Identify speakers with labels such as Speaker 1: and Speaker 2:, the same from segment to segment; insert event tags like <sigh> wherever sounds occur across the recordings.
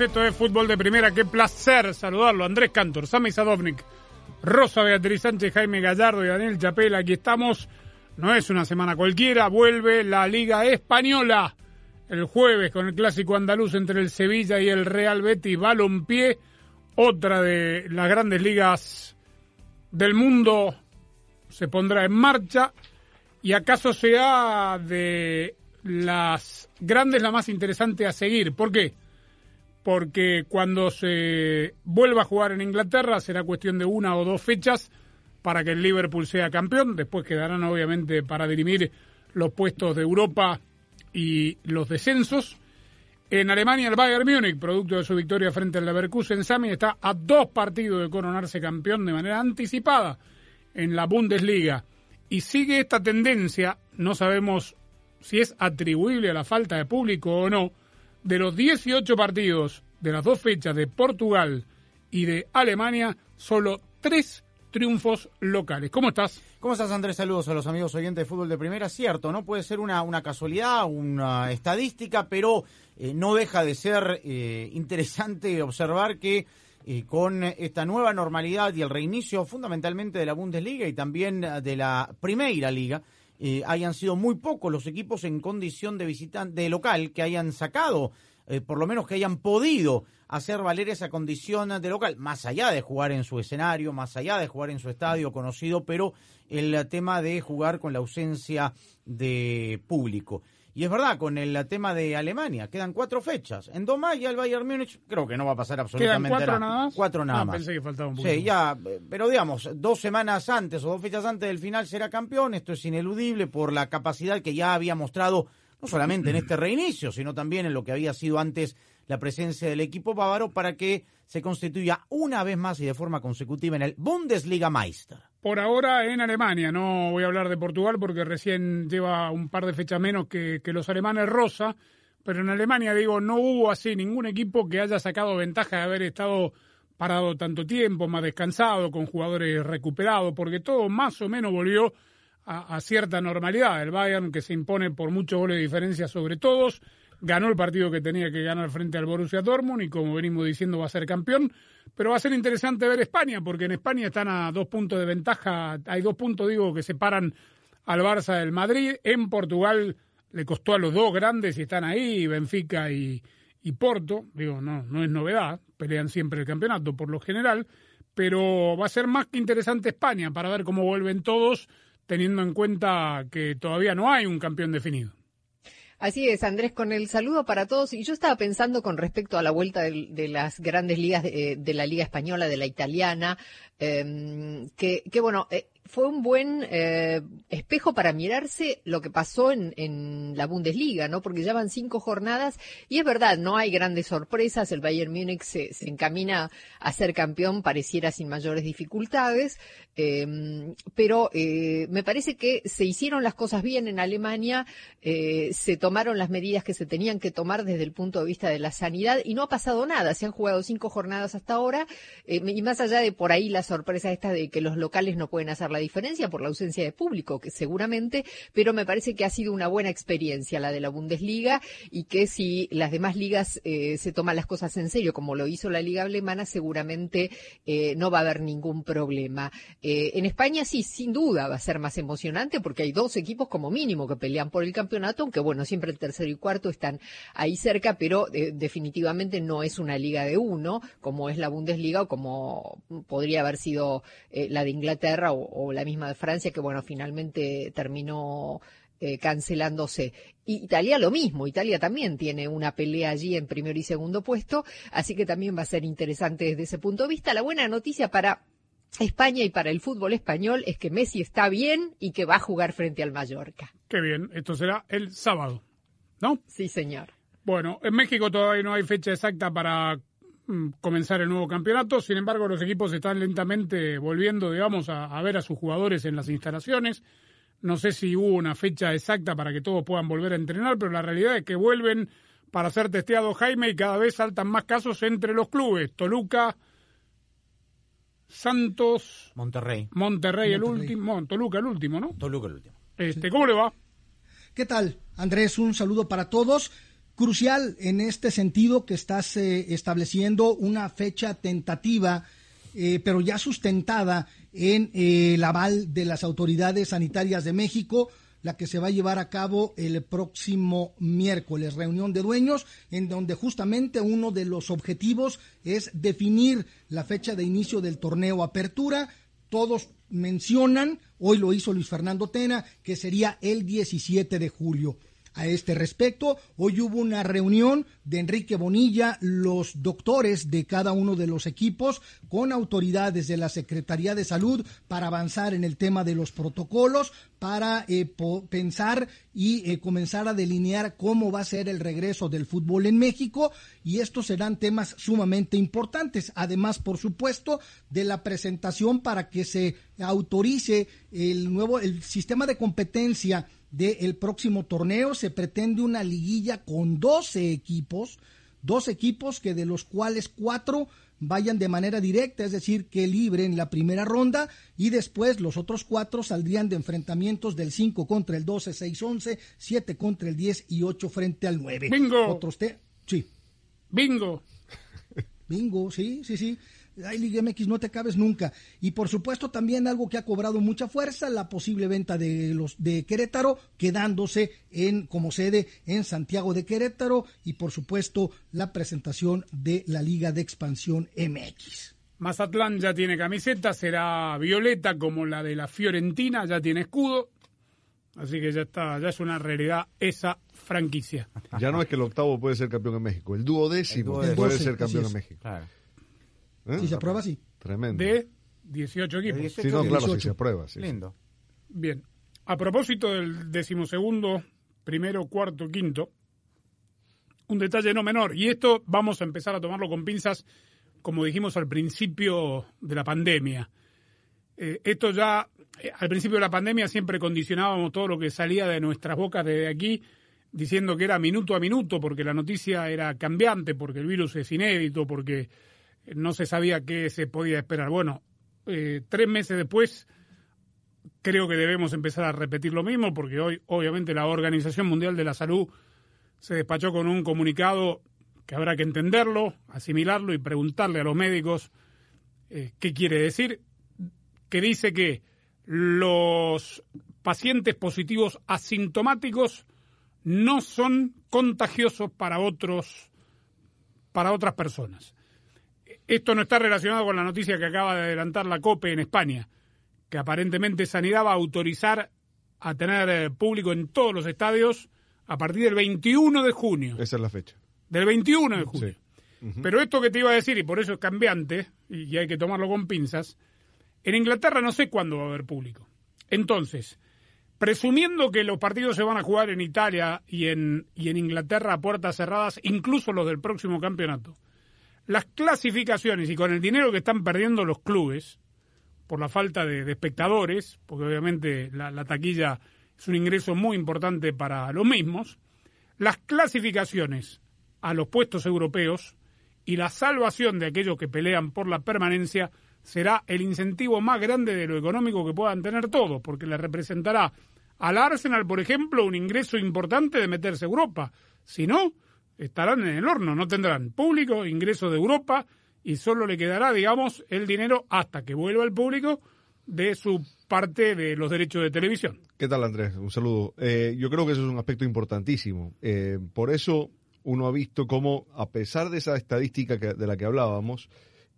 Speaker 1: Esto es Fútbol de Primera. Qué placer saludarlo. Andrés Cantor, Sami Sadovnik, Rosa Beatriz Sánchez, Jaime Gallardo y Daniel Chapela. Aquí estamos. No es una semana cualquiera. Vuelve la Liga Española el jueves con el clásico andaluz entre el Sevilla y el Real Betis Balompié. Otra de las grandes ligas del mundo se pondrá en marcha. ¿Y acaso sea de las grandes la más interesante a seguir? ¿Por qué? Porque cuando se vuelva a jugar en Inglaterra será cuestión de una o dos fechas para que el Liverpool sea campeón. Después quedarán obviamente para dirimir los puestos de Europa y los descensos. En Alemania el Bayern Múnich, producto de su victoria frente al Leverkusen, Sami está a dos partidos de coronarse campeón de manera anticipada en la Bundesliga. Y sigue esta tendencia, no sabemos si es atribuible a la falta de público o no, de los 18 partidos de las dos fechas de Portugal y de Alemania, solo tres triunfos locales. ¿Cómo estás?
Speaker 2: ¿Cómo estás, Andrés? Saludos a los amigos oyentes de fútbol de primera. Cierto, no puede ser una, una casualidad, una estadística, pero eh, no deja de ser eh, interesante observar que eh, con esta nueva normalidad y el reinicio fundamentalmente de la Bundesliga y también de la Primera Liga, eh, hayan sido muy pocos los equipos en condición de visitante de local que hayan sacado, eh, por lo menos que hayan podido hacer valer esa condición de local, más allá de jugar en su escenario, más allá de jugar en su estadio conocido, pero el tema de jugar con la ausencia de público. Y es verdad, con el tema de Alemania, quedan cuatro fechas. En dos más ya el Bayern Múnich creo que no va a pasar
Speaker 1: ¿Quedan
Speaker 2: absolutamente
Speaker 1: cuatro
Speaker 2: nada.
Speaker 1: nada más?
Speaker 2: Cuatro nada
Speaker 1: Ah,
Speaker 2: más.
Speaker 1: Pensé que faltaba un poquito.
Speaker 2: Sí, ya, eh, pero digamos, dos semanas antes o dos fechas antes del final será campeón. Esto es ineludible por la capacidad que ya había mostrado, no solamente en este reinicio, sino también en lo que había sido antes la presencia del equipo bávaro para que se constituya una vez más y de forma consecutiva en el Bundesliga Meister.
Speaker 1: Por ahora en Alemania, no voy a hablar de Portugal porque recién lleva un par de fechas menos que, los alemanes rosa, pero en Alemania digo, no hubo así ningún equipo que haya sacado ventaja de haber estado parado tanto tiempo, más descansado, con jugadores recuperados, porque todo más o menos volvió a, a cierta normalidad. El Bayern que se impone por muchos goles de diferencia sobre todos, ganó el partido que tenía que ganar frente al Borussia Dortmund y como venimos diciendo va a ser campeón, pero va a ser interesante ver España porque en España están a dos puntos de ventaja, hay dos puntos digo que separan al Barça del Madrid, en Portugal le costó a los dos grandes y están ahí, Benfica y, y Porto, digo, no, no es novedad, pelean siempre el campeonato por lo general, pero va a ser más que interesante España para ver cómo vuelven todos, teniendo en cuenta que todavía no hay un campeón definido.
Speaker 3: Así es, Andrés, con el saludo para todos. Y yo estaba pensando con respecto a la vuelta de, de las grandes ligas de, de, la Liga Española, de la italiana, eh, que, que, bueno, eh, fue un buen eh, espejo para mirarse lo que pasó en, la Bundesliga, ¿no? Porque ya van cinco jornadas y es verdad, no hay grandes sorpresas. El Bayern Múnich se, encamina a ser campeón, pareciera sin mayores dificultades, eh, pero eh, me parece que se hicieron las cosas bien en Alemania, eh, se tomaron las medidas que se tenían que tomar desde el punto de vista de la sanidad y no ha pasado nada. Se han jugado cinco jornadas hasta ahora y más allá de por ahí la sorpresa esta de que los locales no pueden hacer la diferencia por la ausencia de público, que seguramente, pero me parece que ha sido una buena experiencia la de la Bundesliga y que si las demás ligas eh, se toman las cosas en serio, como lo hizo la Liga Alemana, seguramente eh, no va a haber ningún problema. Eh, en España sí, sin duda va a ser más emocionante porque hay dos equipos como mínimo que pelean por el campeonato, aunque bueno, siempre el tercero y cuarto están ahí cerca, pero definitivamente no es una liga de uno, como es la Bundesliga o como podría haber sido la de Inglaterra o o la misma de Francia, que bueno, finalmente terminó eh, cancelándose. Italia lo mismo, Italia también tiene una pelea allí en primer y segundo puesto, así que también va a ser interesante desde ese punto de vista. La buena noticia para España y para el fútbol español es que Messi está bien y que va a jugar frente al Mallorca.
Speaker 1: Qué bien, esto será el sábado, ¿no?
Speaker 3: Sí, señor.
Speaker 1: Bueno, en México todavía no hay fecha exacta para comenzar el nuevo campeonato, sin embargo los equipos están lentamente volviendo, digamos, a ver a sus jugadores en las instalaciones. No sé si hubo una fecha exacta para que todos puedan volver a entrenar, pero la realidad es que vuelven para ser testeados Jaime y cada vez saltan más casos entre los clubes. Toluca, Santos,
Speaker 2: Monterrey.
Speaker 1: Monterrey, el último, Toluca el último, ¿no?
Speaker 2: Toluca el último.
Speaker 1: Este, ¿cómo le va?
Speaker 4: ¿Qué tal, Andrés? Un saludo para todos. Crucial en este sentido que estás eh, estableciendo una fecha tentativa, eh, pero ya sustentada en eh, el aval de las autoridades sanitarias de México, la que se va a llevar a cabo el próximo miércoles, reunión de dueños, en donde justamente uno de los objetivos es definir la fecha de inicio del torneo Apertura. Todos mencionan, hoy lo hizo Luis Fernando Tena, que sería el 17 de julio a este respecto. Hoy hubo una reunión de Enrique Bonilla, los doctores de cada uno de los equipos, con autoridades de la Secretaría de Salud para avanzar en el tema de los protocolos, para eh, pensar y eh, comenzar a delinear cómo va a ser el regreso del fútbol en México y estos serán temas sumamente importantes. Además, por supuesto, de la presentación para que se autorice el nuevo el sistema de competencia del próximo torneo. Se pretende una liguilla con 12 equipos, dos equipos que de los cuales cuatro vayan de manera directa, es decir, que libren la primera ronda y después los otros cuatro saldrían de enfrentamientos del 5 contra el 12, 6, 11, 7 contra el 10 y 8 frente al 9.
Speaker 1: Bingo.
Speaker 4: Otros te sí.
Speaker 1: Bingo.
Speaker 4: Bingo, sí, sí, sí. Ay, Liga MX, no te cabes nunca. Y por supuesto también algo que ha cobrado mucha fuerza, la posible venta de los de Querétaro, quedándose en como sede en Santiago de Querétaro y por supuesto la presentación de la Liga de Expansión MX.
Speaker 1: Mazatlán ya tiene camiseta, será violeta como la de la Fiorentina, ya tiene escudo. Así que ya está, ya es una realidad esa franquicia.
Speaker 5: Ya no es que el octavo puede ser campeón en México, el duodécimo
Speaker 4: El
Speaker 5: puede ser campeón en. México.
Speaker 2: Claro.
Speaker 5: ¿Eh?
Speaker 4: Si se aprueba, sí.
Speaker 5: Tremendo.
Speaker 1: De 18 equipos.
Speaker 2: De
Speaker 5: Sí, no, claro, si
Speaker 4: 18.
Speaker 5: se aprueba. sí, sí.
Speaker 2: Lindo.
Speaker 1: Bien. A propósito del decimosegundo, primero, cuarto, quinto, un detalle no menor. Y esto vamos a empezar a tomarlo con pinzas, como dijimos al principio de la pandemia. Eh, esto ya, eh, al principio de la pandemia siempre condicionábamos todo lo que salía de nuestras bocas desde aquí, diciendo que era minuto a minuto, porque la noticia era cambiante, porque el virus es inédito, porque no se sabía qué se podía esperar. Bueno, eh, tres meses después creo que debemos empezar a repetir lo mismo, porque hoy, obviamente, la Organización Mundial de la Salud se despachó con un comunicado que habrá que entenderlo, asimilarlo y preguntarle a los médicos eh, qué quiere decir, que dice que los pacientes positivos asintomáticos no son contagiosos para otros para otras personas. Esto no está relacionado con la noticia que acaba de adelantar la COPE en España, que aparentemente Sanidad va a autorizar a tener eh, público en todos los estadios a partir del 21 de junio.
Speaker 5: Esa es la fecha.
Speaker 1: Del 21 de junio.
Speaker 5: Sí.
Speaker 1: Pero esto que te iba a decir, y por eso es cambiante, y hay que tomarlo con pinzas, en Inglaterra no sé cuándo va a haber público. Entonces, presumiendo que los partidos se van a jugar en Italia y en, y en Inglaterra a puertas cerradas, incluso los del próximo campeonato, las clasificaciones y con el dinero que están perdiendo los clubes, por la falta de, espectadores, porque obviamente la, la taquilla es un ingreso muy importante para los mismos, las clasificaciones a los puestos europeos y la salvación de aquellos que pelean por la permanencia será el incentivo más grande de lo económico que puedan tener todos, porque le representará al Arsenal, por ejemplo, un ingreso importante de meterse a Europa. Si no, estarán en el horno, no tendrán público, ingreso de Europa y solo le quedará, digamos, el dinero hasta que vuelva el público de su parte de los derechos de televisión.
Speaker 5: ¿Qué tal, Andrés? Un saludo. Eh, yo creo que eso es un aspecto importantísimo. Eh, por eso uno ha visto cómo, a pesar de esa estadística de la que hablábamos,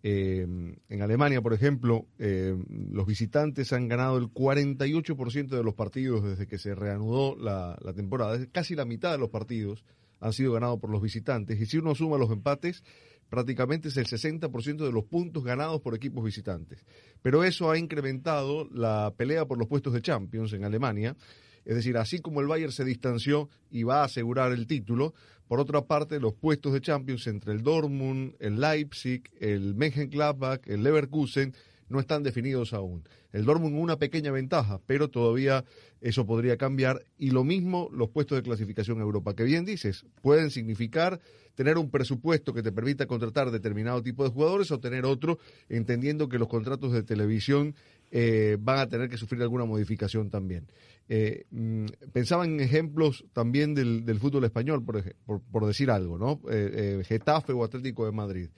Speaker 5: Eh, en Alemania, por ejemplo, eh, los visitantes han ganado el 48% de los partidos desde que se reanudó la, la temporada. Casi la mitad de los partidos han sido ganados por los visitantes. Y si uno suma los empates, prácticamente es el 60% de los puntos ganados por equipos visitantes. Pero eso ha incrementado la pelea por los puestos de Champions en Alemania. Es decir, así como el Bayern se distanció y va a asegurar el título, por otra parte, los puestos de Champions entre el Dortmund, el Leipzig, el Mönchengladbach, el Leverkusen no están definidos aún. El Dortmund una pequeña ventaja, pero todavía eso podría cambiar. Y lo mismo los puestos de clasificación Europa, que bien dices, pueden significar tener un presupuesto que te permita contratar determinado tipo de jugadores o tener otro, entendiendo que los contratos de televisión eh, van a tener que sufrir alguna modificación también. Eh, mm, pensaba en ejemplos también del, fútbol español, por, por, por, decir algo, ¿no? Eh, eh, Getafe o Atlético de Madrid.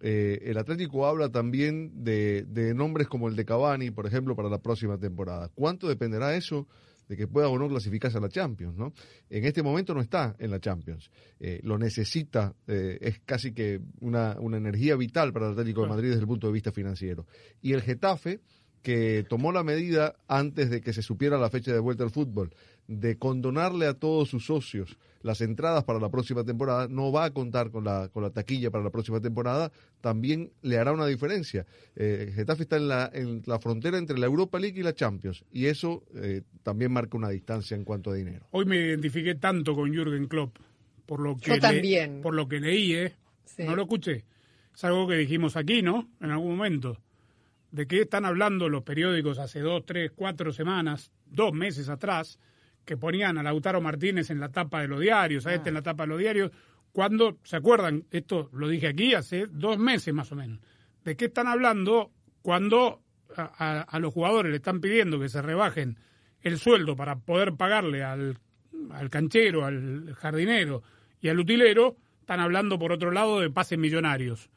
Speaker 5: Eh, el Atlético habla también de, de, nombres como el de Cavani, por ejemplo, para la próxima temporada. ¿Cuánto dependerá eso de que pueda o no clasificarse a la Champions? ¿no? En este momento no está en la Champions. Eh, lo necesita, eh, es casi que una, una energía vital para el Atlético de Madrid desde el punto de vista financiero. Y el Getafe, que tomó la medida antes de que se supiera la fecha de vuelta al fútbol, de condonarle a todos sus socios las entradas para la próxima temporada, no va a contar con la, con la taquilla para la próxima temporada, también le hará una diferencia. Eh, Getafe está en la, en la frontera entre la Europa League y la Champions, y eso eh, también marca una distancia en cuanto a dinero.
Speaker 1: Hoy me identifiqué tanto con Jürgen Klopp, por lo que,
Speaker 3: Yo también.
Speaker 1: Le, por lo que leí, ¿eh? Sí. No lo escuché. Es algo que dijimos aquí, ¿no? En algún momento. ¿De qué están hablando los periódicos hace dos, tres, cuatro semanas, dos meses atrás? Que ponían a Lautaro Martínez en la tapa de los diarios, a este en la tapa de los diarios, cuando, ¿se acuerdan? Esto lo dije aquí hace dos meses más o menos. ¿De qué están hablando cuando a, a, a los jugadores le están pidiendo que se rebajen el sueldo para poder pagarle al, al canchero, al jardinero y al utilero? Están hablando, por otro lado, de pases millonarios.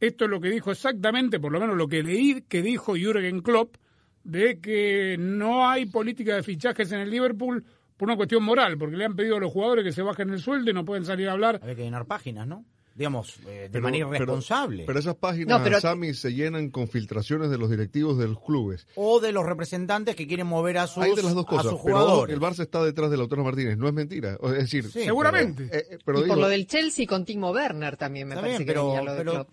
Speaker 1: Esto es lo que dijo exactamente, por lo menos lo que leí que dijo Jürgen Klopp, de que no hay política de fichajes en el Liverpool por una cuestión moral, porque le han pedido a los jugadores que se bajen el sueldo y no pueden salir a hablar.
Speaker 2: Hay que llenar páginas, ¿no? digamos, eh, de pero, manera irresponsable.
Speaker 5: Pero, pero esas páginas, no, pero, Sammy, se llenan con filtraciones de los directivos de los clubes.
Speaker 2: O de los representantes que quieren mover a sus,
Speaker 5: Hay de las dos cosas,
Speaker 2: a sus jugadores.
Speaker 5: Pero el Barça está detrás de Lautaro Martínez, no es mentira. Es decir,
Speaker 1: sí, seguramente.
Speaker 3: Pero, eh, pero y digo, por lo del Chelsea con Timo Werner también me parece
Speaker 2: bien,
Speaker 3: que lo de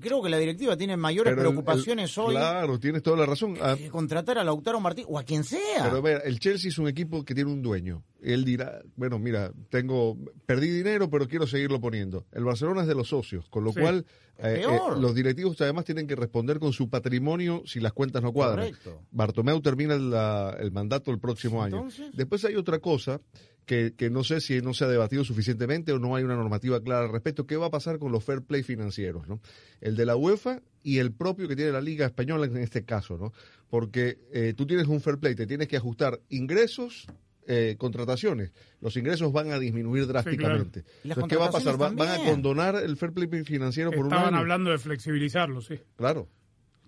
Speaker 2: creo que la directiva tiene mayores preocupaciones
Speaker 5: el,
Speaker 2: hoy.
Speaker 5: Claro, tienes toda la razón.
Speaker 2: Que, que contratar a Lautaro Martínez o a quien sea.
Speaker 5: Pero a ver, el Chelsea es un equipo que tiene un dueño. Él dirá, bueno, mira, tengo perdí dinero, pero quiero seguirlo poniendo. El Barcelona es de los socios, con lo sí. cual eh, eh, los directivos además tienen que responder con su patrimonio si las cuentas no cuadran.
Speaker 2: Correcto.
Speaker 5: Bartomeu termina la, el mandato el próximo año. Después hay otra cosa que, que, no sé si no se ha debatido suficientemente o no hay una normativa clara al respecto. ¿Qué va a pasar con los fair play financieros? ¿no? El de la UEFA y el propio que tiene la Liga Española en este caso. ¿no? Porque eh, tú tienes un fair play, te tienes que ajustar ingresos eh, contrataciones, los ingresos van a disminuir drásticamente.
Speaker 2: Sí, claro.
Speaker 5: Entonces, ¿qué va a pasar? ¿Van, ¿Van a condonar el fair play financiero por
Speaker 1: Estaban
Speaker 5: un año?
Speaker 1: hablando de flexibilizarlo, sí.
Speaker 5: Claro.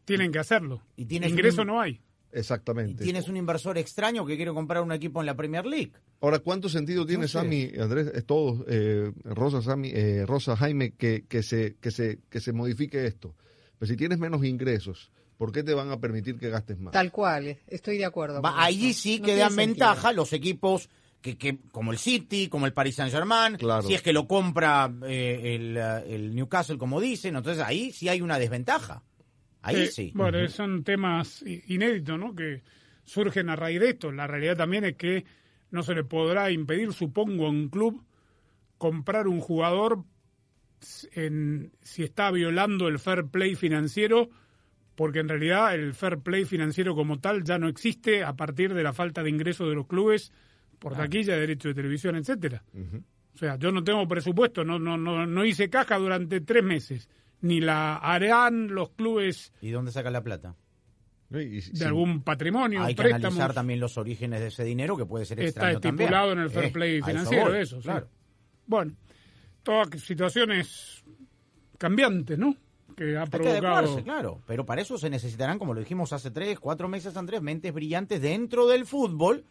Speaker 1: Tienen que hacerlo.
Speaker 2: Y
Speaker 1: Ingreso
Speaker 2: un...
Speaker 1: no hay.
Speaker 5: Exactamente.
Speaker 2: Y tienes un inversor extraño que quiere comprar un equipo en la Premier League.
Speaker 5: Ahora, ¿cuánto sentido tiene no sé. Sammy, Andrés, es todo, eh, Rosa, Sammy, eh, Rosa, Jaime, que, que, se, que, se, que se modifique esto? Pues si tienes menos ingresos, ¿por qué te van a permitir que gastes más?
Speaker 3: Tal cual, estoy de acuerdo.
Speaker 2: Va, ahí sí no que dan ventaja los equipos que, que, como el City, como el Paris Saint Germain,
Speaker 5: claro.
Speaker 2: si es que lo compra eh, el, el, Newcastle, como dicen, entonces ahí sí hay una desventaja. Ahí
Speaker 1: eh,
Speaker 2: sí.
Speaker 1: Bueno, uh -huh. son temas inéditos, ¿no? Que surgen a raíz de esto. La realidad también es que no se le podrá impedir, supongo, a un club comprar un jugador en, si está violando el fair play financiero, porque en realidad el fair play financiero como tal ya no existe a partir de la falta de ingresos de los clubes por
Speaker 2: Ah.
Speaker 1: taquilla, derecho de televisión, etcétera. Uh -huh. O sea, yo no tengo presupuesto, no, no, no, no hice caja durante tres meses. Ni la harán los clubes.
Speaker 2: ¿Y dónde sacan la plata?
Speaker 1: de sí. algún patrimonio.
Speaker 2: Hay que
Speaker 1: préstamos.
Speaker 2: analizar también los orígenes de ese dinero, que puede ser
Speaker 1: Está estipulado
Speaker 2: también.
Speaker 1: en el fair
Speaker 2: Eh,
Speaker 1: play
Speaker 2: a
Speaker 1: financiero,
Speaker 2: voy,
Speaker 1: eso.
Speaker 2: Claro.
Speaker 1: Sí. Bueno, todas situaciones cambiantes, ¿no? Que ha
Speaker 2: Hay que adecuarse, claro. Pero para eso se necesitarán, como lo dijimos hace tres, cuatro meses, Andrés, mentes brillantes dentro del fútbol,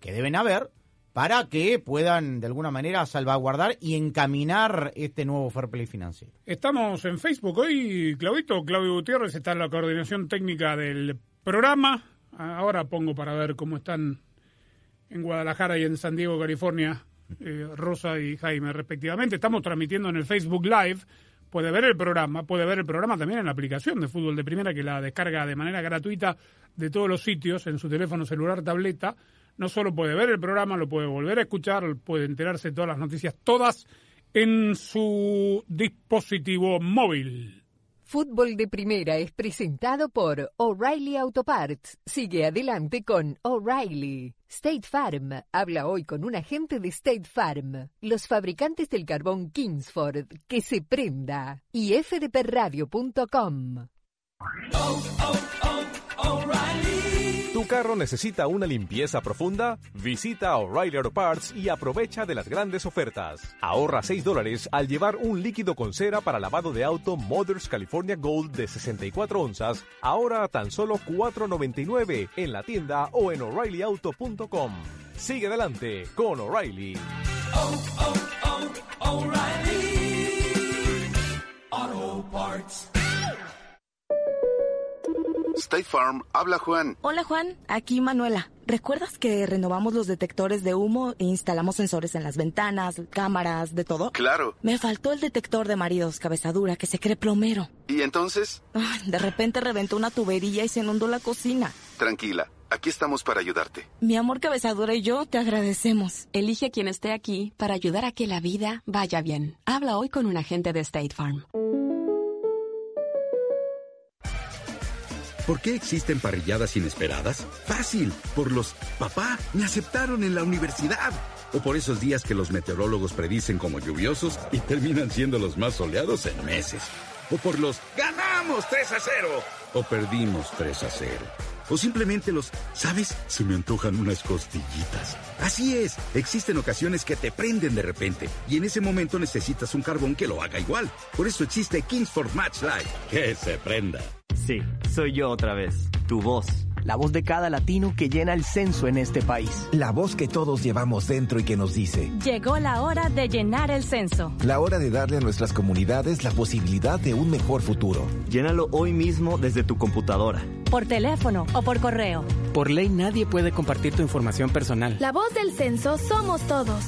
Speaker 2: que deben haber, para que puedan de alguna manera salvaguardar y encaminar este nuevo fair play financiero.
Speaker 1: Estamos en Facebook hoy, Claudito, Claudio Gutiérrez está en la coordinación técnica del programa. Ahora pongo para ver cómo están en Guadalajara y en San Diego, California, eh, Rosa y Jaime respectivamente. Estamos transmitiendo en el Facebook Live. Puede ver el programa, puede ver el programa también en la aplicación de fútbol de primera que la descarga de manera gratuita de todos los sitios en su teléfono celular, tableta. No solo puede ver el programa, lo puede volver a escuchar, puede enterarse de todas las noticias, todas en su dispositivo móvil.
Speaker 6: Fútbol de Primera es presentado por O'Reilly Auto Parts. Sigue adelante con O'Reilly. State Farm. Habla hoy con un agente de State Farm. Los fabricantes del carbón Kingsford. Que se prenda. Y fdpradio.com.
Speaker 7: ¿Tu carro necesita una limpieza profunda? Visita O'Reilly Auto Parts y aprovecha de las grandes ofertas. Ahorra 6 dólares al llevar un líquido con cera para lavado de auto Mothers California Gold de 64 onzas, ahora a tan solo 4.99 en la tienda o en o'ReillyAuto.com. Sigue adelante con O'Reilly.
Speaker 8: Auto Parts.
Speaker 9: State Farm, habla Juan.
Speaker 10: Hola Juan, aquí Manuela. ¿Recuerdas que renovamos los detectores de humo e instalamos sensores en las ventanas, cámaras, de todo?
Speaker 9: Claro.
Speaker 10: Me faltó el detector de maridos cabezadura que se cree plomero.
Speaker 9: ¿Y entonces?
Speaker 10: Ay, de repente reventó una tubería y se inundó la cocina.
Speaker 9: Tranquila, aquí estamos para ayudarte.
Speaker 10: Mi amor cabezadura y yo te agradecemos.
Speaker 11: Elige quien esté aquí para ayudar a que la vida vaya bien. Habla hoy con un agente de State Farm.
Speaker 12: ¿Por qué existen parrilladas inesperadas? Fácil, por los papá, me aceptaron en la universidad. O por esos días que los meteorólogos predicen como lluviosos y terminan siendo los más soleados en meses. O por los ganamos 3 a 0 o perdimos 3 a 0. O simplemente los, ¿sabes? Se me antojan unas costillitas. Así es, existen ocasiones que te prenden de repente y en ese momento necesitas un carbón que lo haga igual. Por eso existe Kingsford Match Light. Que se prenda.
Speaker 13: Sí, soy yo otra vez, tu voz. La voz de cada latino que llena el censo en este país.
Speaker 14: La voz que todos llevamos dentro y que nos dice.
Speaker 15: Llegó la hora de llenar el censo.
Speaker 14: La hora de darle a nuestras comunidades la posibilidad de un mejor futuro.
Speaker 13: Llénalo hoy mismo desde tu computadora.
Speaker 15: Por teléfono o por correo.
Speaker 16: Por ley nadie puede compartir tu información personal.
Speaker 15: La voz del censo somos todos.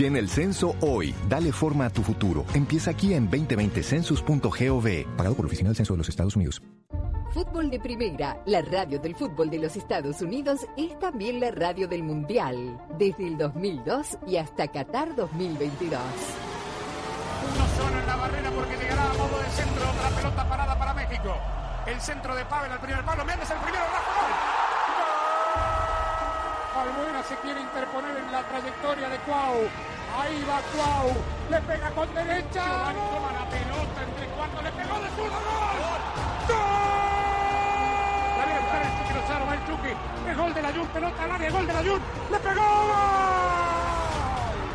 Speaker 14: Llena el censo hoy. Dale forma a tu futuro. Empieza aquí en 2020census.gov. Pagado por la Oficina del Censo de los Estados Unidos.
Speaker 6: Fútbol de Primera, la radio del fútbol de los Estados Unidos, es también la radio del Mundial, desde el 2002 y hasta Qatar 2022.
Speaker 1: Uno solo en la barrera porque llegará a modo de centro, otra pelota parada para México. El centro de Pavel al primer palo, Méndez el primero, Rafa. Albuena se quiere interponer en la trayectoria de Cuau. Ahí va Cuau, le pega con derecha. Giovanni toma la pelota entre cuartos, le pegó de zurdo, gol. ¡Gol! La viene a buscar el Chucky Lozano, va el Chucky. Es gol de la Jun, pelota al área, gol de la Jun. ¡Le pegó!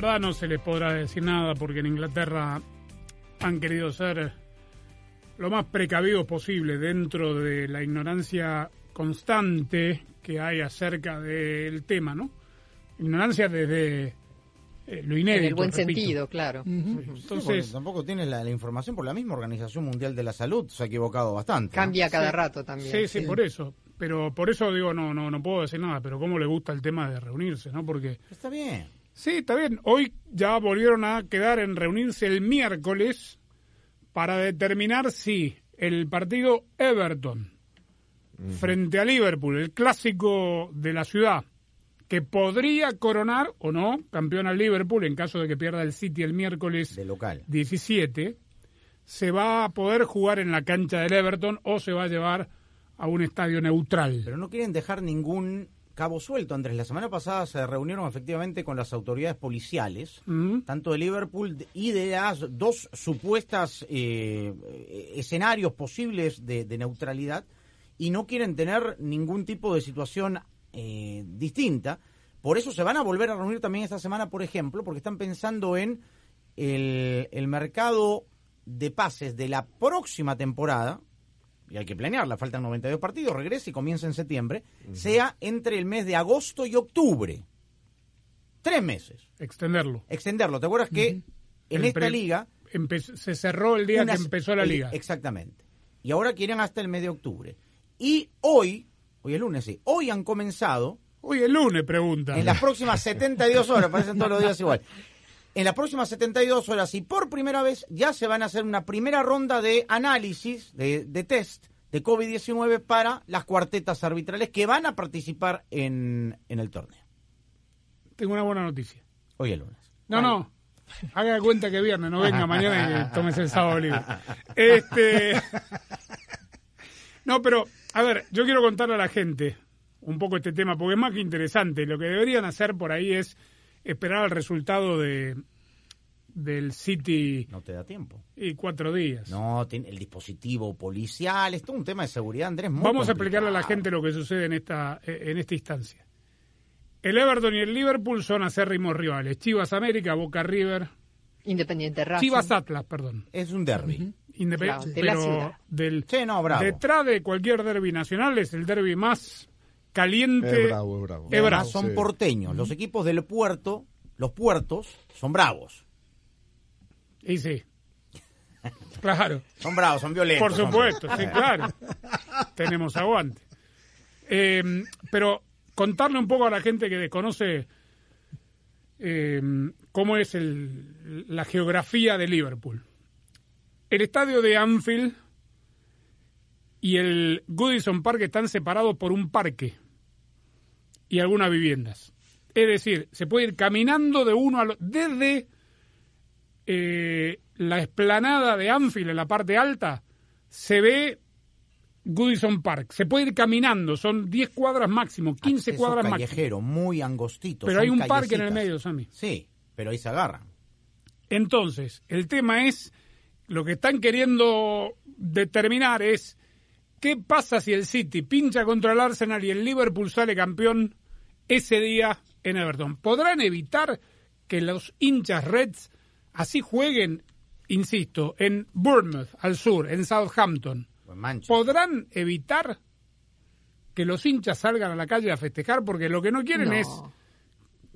Speaker 1: Verdad no se les podrá decir nada porque en Inglaterra han querido ser lo más precavidos posible dentro de la ignorancia constante que hay acerca del tema, ¿no? Ignorancia desde eh, lo inédito.
Speaker 3: En el buen
Speaker 1: repito.
Speaker 3: sentido, claro.
Speaker 2: Entonces, tampoco tienes la, la información por la misma Organización Mundial de la Salud se ha equivocado bastante. ¿no?
Speaker 3: Cambia cada
Speaker 1: Sí.
Speaker 3: rato también.
Speaker 1: Sí, sí, por eso. Pero por eso digo, no, no, no puedo decir nada, pero cómo le gusta el tema de reunirse, ¿no? Porque...
Speaker 2: Está bien.
Speaker 1: Sí, está bien. Hoy ya volvieron a quedar en reunirse el miércoles para determinar si el partido Everton frente a Liverpool, el clásico de la ciudad, que podría coronar o no campeón al Liverpool en caso de que pierda el City el miércoles
Speaker 2: De local.
Speaker 1: 17, se va a poder jugar en la cancha del Everton o se va a llevar a un estadio neutral.
Speaker 2: Pero no quieren dejar ningún cabo suelto, Andrés. La semana pasada se reunieron efectivamente con las autoridades policiales,
Speaker 1: Mm.
Speaker 2: tanto de Liverpool y de las dos supuestas eh, escenarios posibles de, de neutralidad, y no quieren tener ningún tipo de situación eh, distinta. Por eso se van a volver a reunir también esta semana, por ejemplo, porque están pensando en el, el mercado de pases de la próxima temporada, y hay que planearla, faltan 92 partidos, regresa y comienza en septiembre, sea entre el mes de agosto y octubre. Tres meses.
Speaker 1: Extenderlo.
Speaker 2: Extenderlo. ¿Te acuerdas que en
Speaker 1: El
Speaker 2: esta liga...
Speaker 1: se cerró el día
Speaker 2: unas-
Speaker 1: que empezó la liga.
Speaker 2: Exactamente. Y ahora quieren hasta el mes de octubre. Y hoy, hoy es lunes, sí, hoy han comenzado...
Speaker 1: Hoy es lunes, pregunta.
Speaker 2: En las próximas 72 horas, parecen todos los días igual. <laughs> En las próximas 72 horas y por primera vez ya se van a hacer una primera ronda de análisis, de, de test de COVID-19 para las cuartetas arbitrales que van a participar en, en el torneo.
Speaker 1: Tengo una buena noticia.
Speaker 2: Hoy es lunes.
Speaker 1: No, no. Haga cuenta que es viernes, no venga mañana y tómese el sábado libre. Este. <laughs> No, pero, a ver, yo quiero contarle a la gente un poco este tema, porque es más que interesante. Lo que deberían hacer por ahí es esperar al resultado de del City
Speaker 2: No te da tiempo.
Speaker 1: y cuatro días.
Speaker 2: No, tiene el dispositivo policial, esto es un tema de seguridad, Andrés. muy
Speaker 1: Vamos a explicarle a la gente lo que sucede en esta, en esta instancia. El Everton y el Liverpool son acérrimos rivales. Chivas América, Boca River.
Speaker 3: Independiente Racing.
Speaker 1: Chivas Atlas, perdón.
Speaker 2: Es un derby.
Speaker 1: Independ-
Speaker 3: Claro, de
Speaker 1: pero del
Speaker 2: Sí, no, bravo.
Speaker 1: detrás de cualquier derby nacional es el derby más caliente.
Speaker 5: Es bravo, es bravo.
Speaker 1: Es
Speaker 2: Además,
Speaker 1: bravo.
Speaker 2: son
Speaker 5: sí.
Speaker 2: porteños. Los equipos del puerto, los puertos, son bravos.
Speaker 1: Y sí. Claro.
Speaker 2: Son bravos, son violentos.
Speaker 1: Por
Speaker 2: son-
Speaker 1: supuesto, sí, claro. Tenemos aguante. Eh, pero contarle un poco a la gente que desconoce eh, cómo es el- la geografía de Liverpool. El estadio de Anfield y el Goodison Park están separados por un parque y algunas viviendas. Es decir, se puede ir caminando de uno al otro, desde eh, la explanada de Anfield en la parte alta, se ve Goodison Park. Se puede ir caminando, son 10 cuadras máximo, 15
Speaker 2: Acceso
Speaker 1: cuadras máximo.
Speaker 2: callejero, muy angostito.
Speaker 1: Pero hay un parque en el medio, Sammy.
Speaker 2: Sí, pero ahí se agarran.
Speaker 1: Entonces, el tema es, lo que están queriendo determinar es, ¿qué pasa si el City pincha contra el Arsenal y el Liverpool sale campeón ese día en Everton? ¿Podrán evitar que los hinchas Reds así jueguen, insisto, en Bournemouth, al sur, en Southampton? ¿Podrán evitar que los hinchas salgan a la calle a festejar? Porque lo que no quieren
Speaker 3: No.
Speaker 1: es,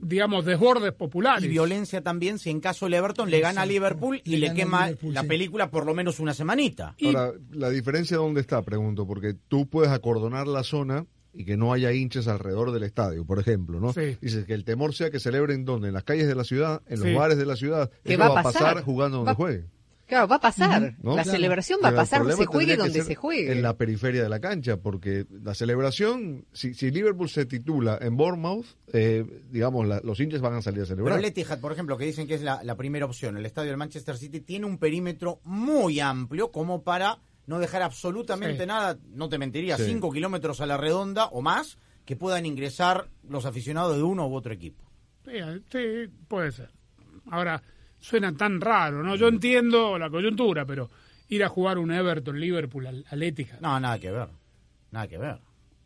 Speaker 1: digamos, desbordes populares.
Speaker 2: Y violencia también si en caso el Everton le gana a Liverpool y
Speaker 4: Le
Speaker 2: quema
Speaker 4: Liverpool,
Speaker 2: la
Speaker 4: sí.
Speaker 2: película por lo menos una semanita.
Speaker 1: Y-
Speaker 5: Ahora, la diferencia dónde está, pregunto, porque tú puedes acordonar la zona y que no haya hinchas alrededor del estadio, por ejemplo, ¿no?
Speaker 1: Sí.
Speaker 5: Dices que el temor sea que celebren donde, en las calles de la ciudad, en
Speaker 1: Sí.
Speaker 5: los bares de la ciudad,
Speaker 3: Que
Speaker 5: eso
Speaker 3: va a
Speaker 5: va a pasar
Speaker 3: pasar.
Speaker 5: jugando donde
Speaker 3: Va-
Speaker 5: juegue.
Speaker 3: Claro, va a pasar.
Speaker 5: ¿no?
Speaker 3: La
Speaker 5: Claro.
Speaker 3: celebración va a
Speaker 5: Pero
Speaker 3: pasar, se juegue donde se juegue.
Speaker 5: En la periferia de la cancha, porque la celebración, si, si Liverpool se titula en Bournemouth, eh, digamos, la- los hinchas van a salir a
Speaker 2: Pero
Speaker 5: celebrar.
Speaker 2: el Etihad, por ejemplo, que dicen que es la, la primera opción, el estadio del Manchester City tiene un perímetro muy amplio como para no dejar absolutamente
Speaker 1: Sí.
Speaker 2: nada, no te mentiría,
Speaker 5: Sí.
Speaker 2: 5 kilómetros a la redonda o más que puedan ingresar los aficionados de uno u otro equipo.
Speaker 1: Sí, sí, puede ser. Ahora, suena tan raro, ¿no? Yo entiendo la coyuntura, pero ir a jugar un Everton, Liverpool, al, al Etihad.
Speaker 2: No, nada que ver. Nada que ver.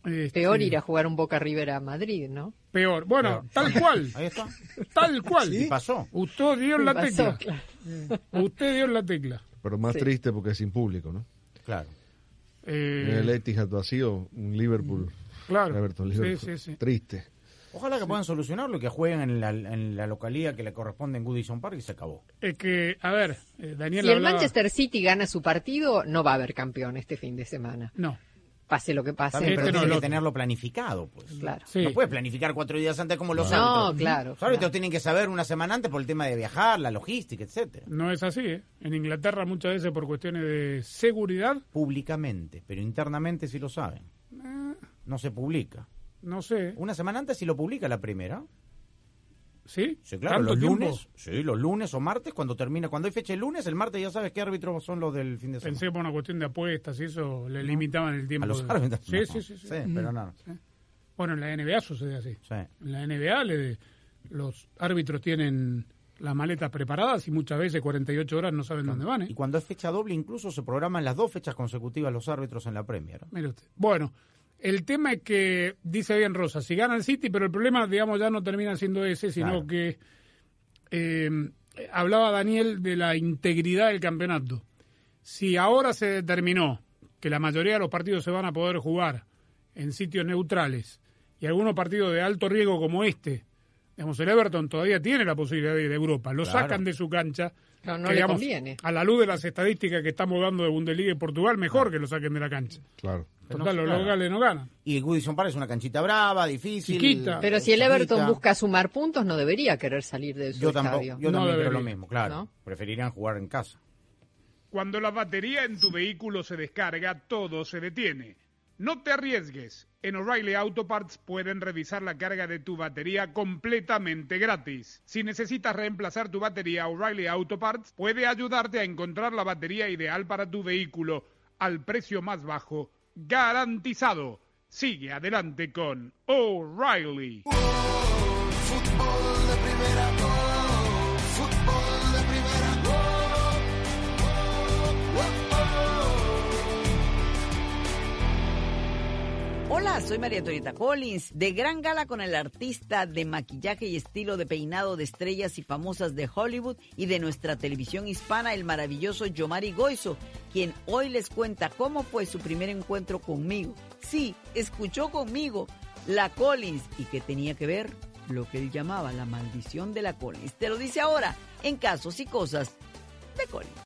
Speaker 1: Este,
Speaker 3: Peor ir a jugar un Boca River a Madrid, ¿no?
Speaker 1: Peor. Bueno, tal cual. <laughs>
Speaker 2: Ahí está.
Speaker 1: Tal cual.
Speaker 2: ¿Y pasó?
Speaker 1: Usted dio en la
Speaker 3: Pasó,
Speaker 1: tecla.
Speaker 3: claro.
Speaker 1: Usted dio en la tecla.
Speaker 5: Pero más
Speaker 3: Sí.
Speaker 5: triste porque es sin público, ¿no?
Speaker 2: Claro.
Speaker 1: Eh,
Speaker 5: el Etihad vacío, un Liverpool.
Speaker 1: Claro.
Speaker 5: Everton,
Speaker 1: Sí,
Speaker 5: Liverpool.
Speaker 1: sí, sí.
Speaker 5: Triste.
Speaker 2: Ojalá que puedan solucionarlo y que jueguen en la, en la localidad que le corresponde en Goodison Park y se acabó.
Speaker 1: es que, a ver, eh, Daniel
Speaker 3: Si el Manchester City gana su partido, no va a haber campeón este fin de semana.
Speaker 1: No.
Speaker 3: Pase lo que pase.
Speaker 2: Pero
Speaker 1: Este no,
Speaker 2: tiene que tenerlo planificado, pues.
Speaker 3: Claro.
Speaker 1: Sí.
Speaker 2: No puedes planificar cuatro días antes como los
Speaker 3: No,
Speaker 2: árbitros.
Speaker 3: claro,
Speaker 2: Los árbitros tienen que saber una semana antes por el tema de viajar, la logística, etcétera.
Speaker 1: No es así, ¿eh? En Inglaterra muchas veces por cuestiones de seguridad,
Speaker 2: Públicamente, pero internamente sí lo saben.
Speaker 1: eh,
Speaker 2: No se publica.
Speaker 1: No sé.
Speaker 2: Una semana antes sí lo publica la primera.
Speaker 1: ¿Sí?
Speaker 2: Sí, claro,
Speaker 1: ¿Tanto
Speaker 2: los
Speaker 1: tiempo?
Speaker 2: lunes. Sí, los lunes o martes, cuando termina. Cuando hay fecha el lunes, el martes ya sabes qué árbitros son los del fin de semana.
Speaker 1: Pensé por una cuestión de apuestas y eso le limitaban el tiempo.
Speaker 2: A los árbitros.
Speaker 1: Sí,
Speaker 2: no.
Speaker 1: sí, sí, sí.
Speaker 2: pero no.
Speaker 1: Bueno, en la NBA sucede así.
Speaker 2: Sí.
Speaker 1: En la NBA le- los árbitros tienen las maletas preparadas y muchas veces 48 horas no saben dónde van. ¿eh?
Speaker 2: Y cuando es fecha doble, incluso se programan las dos fechas consecutivas los árbitros en la Premier.
Speaker 1: Mire usted. Bueno, el tema es que, dice bien Rosa, si gana el City, pero el problema, digamos, ya no termina siendo ese, sino
Speaker 2: Claro.
Speaker 1: que eh, hablaba Daniel de la integridad del campeonato. Si ahora se determinó que la mayoría de los partidos se van a poder jugar en sitios neutrales y algunos partidos de alto riesgo como este, digamos, el Everton todavía tiene la posibilidad de ir a Europa, lo
Speaker 3: Claro.
Speaker 1: sacan de su cancha.
Speaker 3: No, no
Speaker 1: que,
Speaker 3: le
Speaker 1: digamos,
Speaker 3: conviene.
Speaker 1: A la luz de las estadísticas que estamos dando de Bundesliga y Portugal, mejor que lo saquen de la cancha.
Speaker 5: Claro.
Speaker 1: Total,
Speaker 2: No,
Speaker 1: los
Speaker 2: claro.
Speaker 1: locales no ganan.
Speaker 2: Y el Goodison Park es una canchita brava, difícil.
Speaker 1: Chiquita.
Speaker 3: Pero si el
Speaker 2: chiquita.
Speaker 3: Everton busca sumar puntos, no debería querer salir de su
Speaker 2: Yo tampoco,
Speaker 3: estadio.
Speaker 2: yo
Speaker 1: No
Speaker 2: también creo
Speaker 1: debería.
Speaker 2: lo mismo, claro.
Speaker 3: ¿No?
Speaker 2: Preferirían jugar en casa.
Speaker 1: Cuando la batería en tu vehículo se descarga, todo se detiene. No te arriesgues. En O'Reilly Auto Parts pueden revisar la carga de tu batería completamente gratis. Si necesitas reemplazar tu batería, O'Reilly Auto Parts puede ayudarte a encontrar la batería ideal para tu vehículo al precio más bajo, garantizado. Sigue adelante con O'Reilly.
Speaker 17: Hola, soy María Torita Collins, de gran gala con el artista de maquillaje y estilo de peinado de estrellas y famosas de Hollywood y de nuestra televisión hispana, el maravilloso Yomari Goizo, quien hoy les cuenta cómo fue su primer encuentro conmigo. Sí, escuchó conmigo la Collins y que tenía que ver lo que él llamaba la maldición de la Collins. Te lo dice ahora, en casos y cosas de Collins.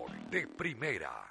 Speaker 18: de primera.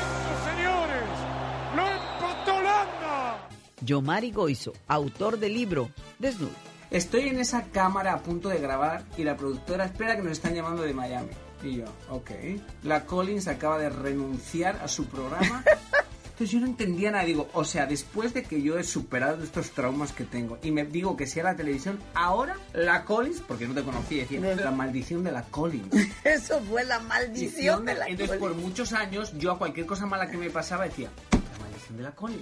Speaker 17: Yomari Goizo, autor del libro Desnudo.
Speaker 19: Estoy en esa cámara a punto de grabar y la productora espera que nos están llamando de Miami. Y yo, ok. La Collins acaba de renunciar a su programa. <laughs> Entonces yo no entendía nada. Digo, o sea, después de que yo he superado estos traumas que tengo y me digo que sea la televisión, ahora la Collins, porque no te conocía, decía, la maldición de la Collins. <laughs>
Speaker 17: Eso fue la maldición de la
Speaker 19: Entonces, por
Speaker 17: Collins.
Speaker 19: muchos años, yo a cualquier cosa mala que me pasaba decía, la maldición de la Collins.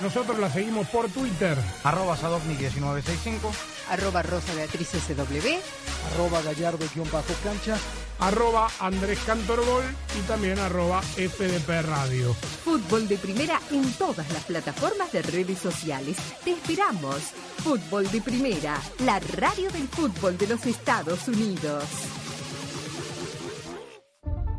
Speaker 1: Nosotros la seguimos por Twitter.
Speaker 2: Arroba Sadovnik1965.
Speaker 3: Arroba Rosa Beatriz SW.
Speaker 4: Arroba Gallardo-cancha.
Speaker 1: Arroba Andrés Cantorbol y también arroba FDP Radio.
Speaker 6: Fútbol de Primera en todas las plataformas de redes sociales. Te esperamos. Fútbol de Primera, la radio del fútbol de los Estados Unidos.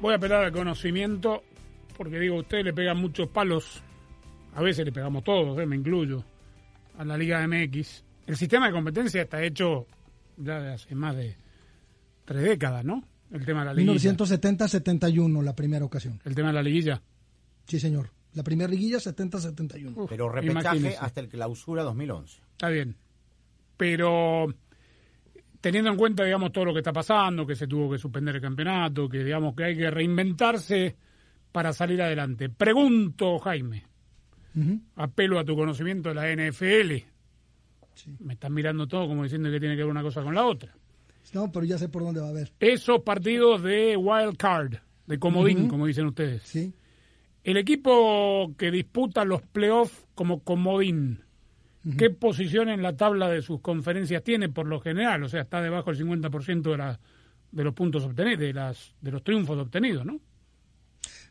Speaker 1: Voy a apelar al conocimiento porque digo, ustedes le pegan muchos palos. A veces le pegamos todos, eh, me incluyo, a la Liga MX. El sistema de competencia está hecho ya de hace más de tres décadas, ¿no? El tema de la liguilla.
Speaker 4: 1970-71, la primera ocasión.
Speaker 1: El tema de la liguilla.
Speaker 4: Sí, señor. La primera liguilla 70-71.
Speaker 2: Pero repechaje
Speaker 1: imagínese.
Speaker 2: hasta el clausura 2011.
Speaker 1: Está bien. Pero teniendo en cuenta, digamos, todo lo que está pasando, que se tuvo que suspender el campeonato, que digamos que hay que reinventarse para salir adelante. Pregunto, Jaime, apelo a tu conocimiento de la NFL. Me están mirando todo como diciendo que tiene que ver una cosa con la otra.
Speaker 4: No, pero ya sé por dónde va a ver.
Speaker 1: Esos partidos de wild card, de comodín, como dicen ustedes.
Speaker 4: Sí.
Speaker 1: El equipo que disputa los playoffs como comodín, ¿qué posición en la tabla de sus conferencias tiene por lo general? O sea, está debajo del 50% de, la, de los puntos obtenidos, de, las, de los triunfos obtenidos, ¿no?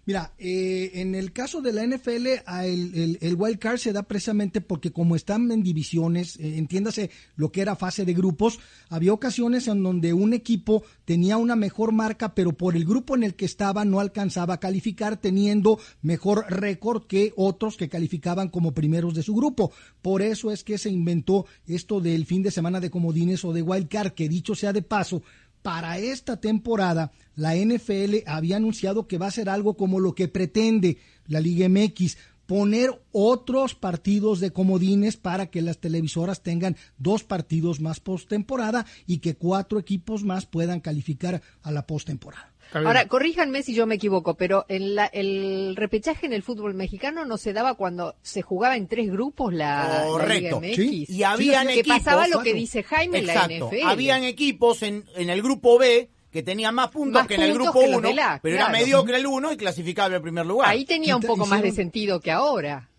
Speaker 4: Mira, eh, en el caso de la NFL, el, el, el wild card se da precisamente porque como están en divisiones, eh, entiéndase lo que era fase de grupos, había ocasiones en donde un equipo tenía una mejor marca, pero por el grupo en el que estaba no alcanzaba a calificar, teniendo mejor récord que otros que calificaban como primeros de su grupo. Por eso es que se inventó esto del fin de semana de comodines o de wild card, que dicho sea de paso, para esta temporada, la NFL había anunciado que va a ser algo como lo que pretende la Liga MX, poner otros partidos de comodines para que las televisoras tengan dos partidos más postemporada y que cuatro equipos más puedan calificar a la postemporada.
Speaker 3: Ahora, corríjanme si yo me equivoco, pero en la- el repechaje en el fútbol mexicano no se daba cuando se jugaba en tres grupos la, la Liga
Speaker 2: Correcto.
Speaker 3: MX.
Speaker 2: Sí. Y habían
Speaker 3: que
Speaker 2: equipos.
Speaker 3: pasaba lo que dice Jaime en la. NFL.
Speaker 2: Habían equipos en, en el grupo B que tenían más puntos
Speaker 3: Más
Speaker 2: que en el grupo
Speaker 3: que los
Speaker 2: 1,
Speaker 3: de la,
Speaker 2: pero
Speaker 3: claro.
Speaker 2: era mediocre el 1 y clasificable al primer lugar.
Speaker 3: Ahí tenía un poco más de sentido que ahora.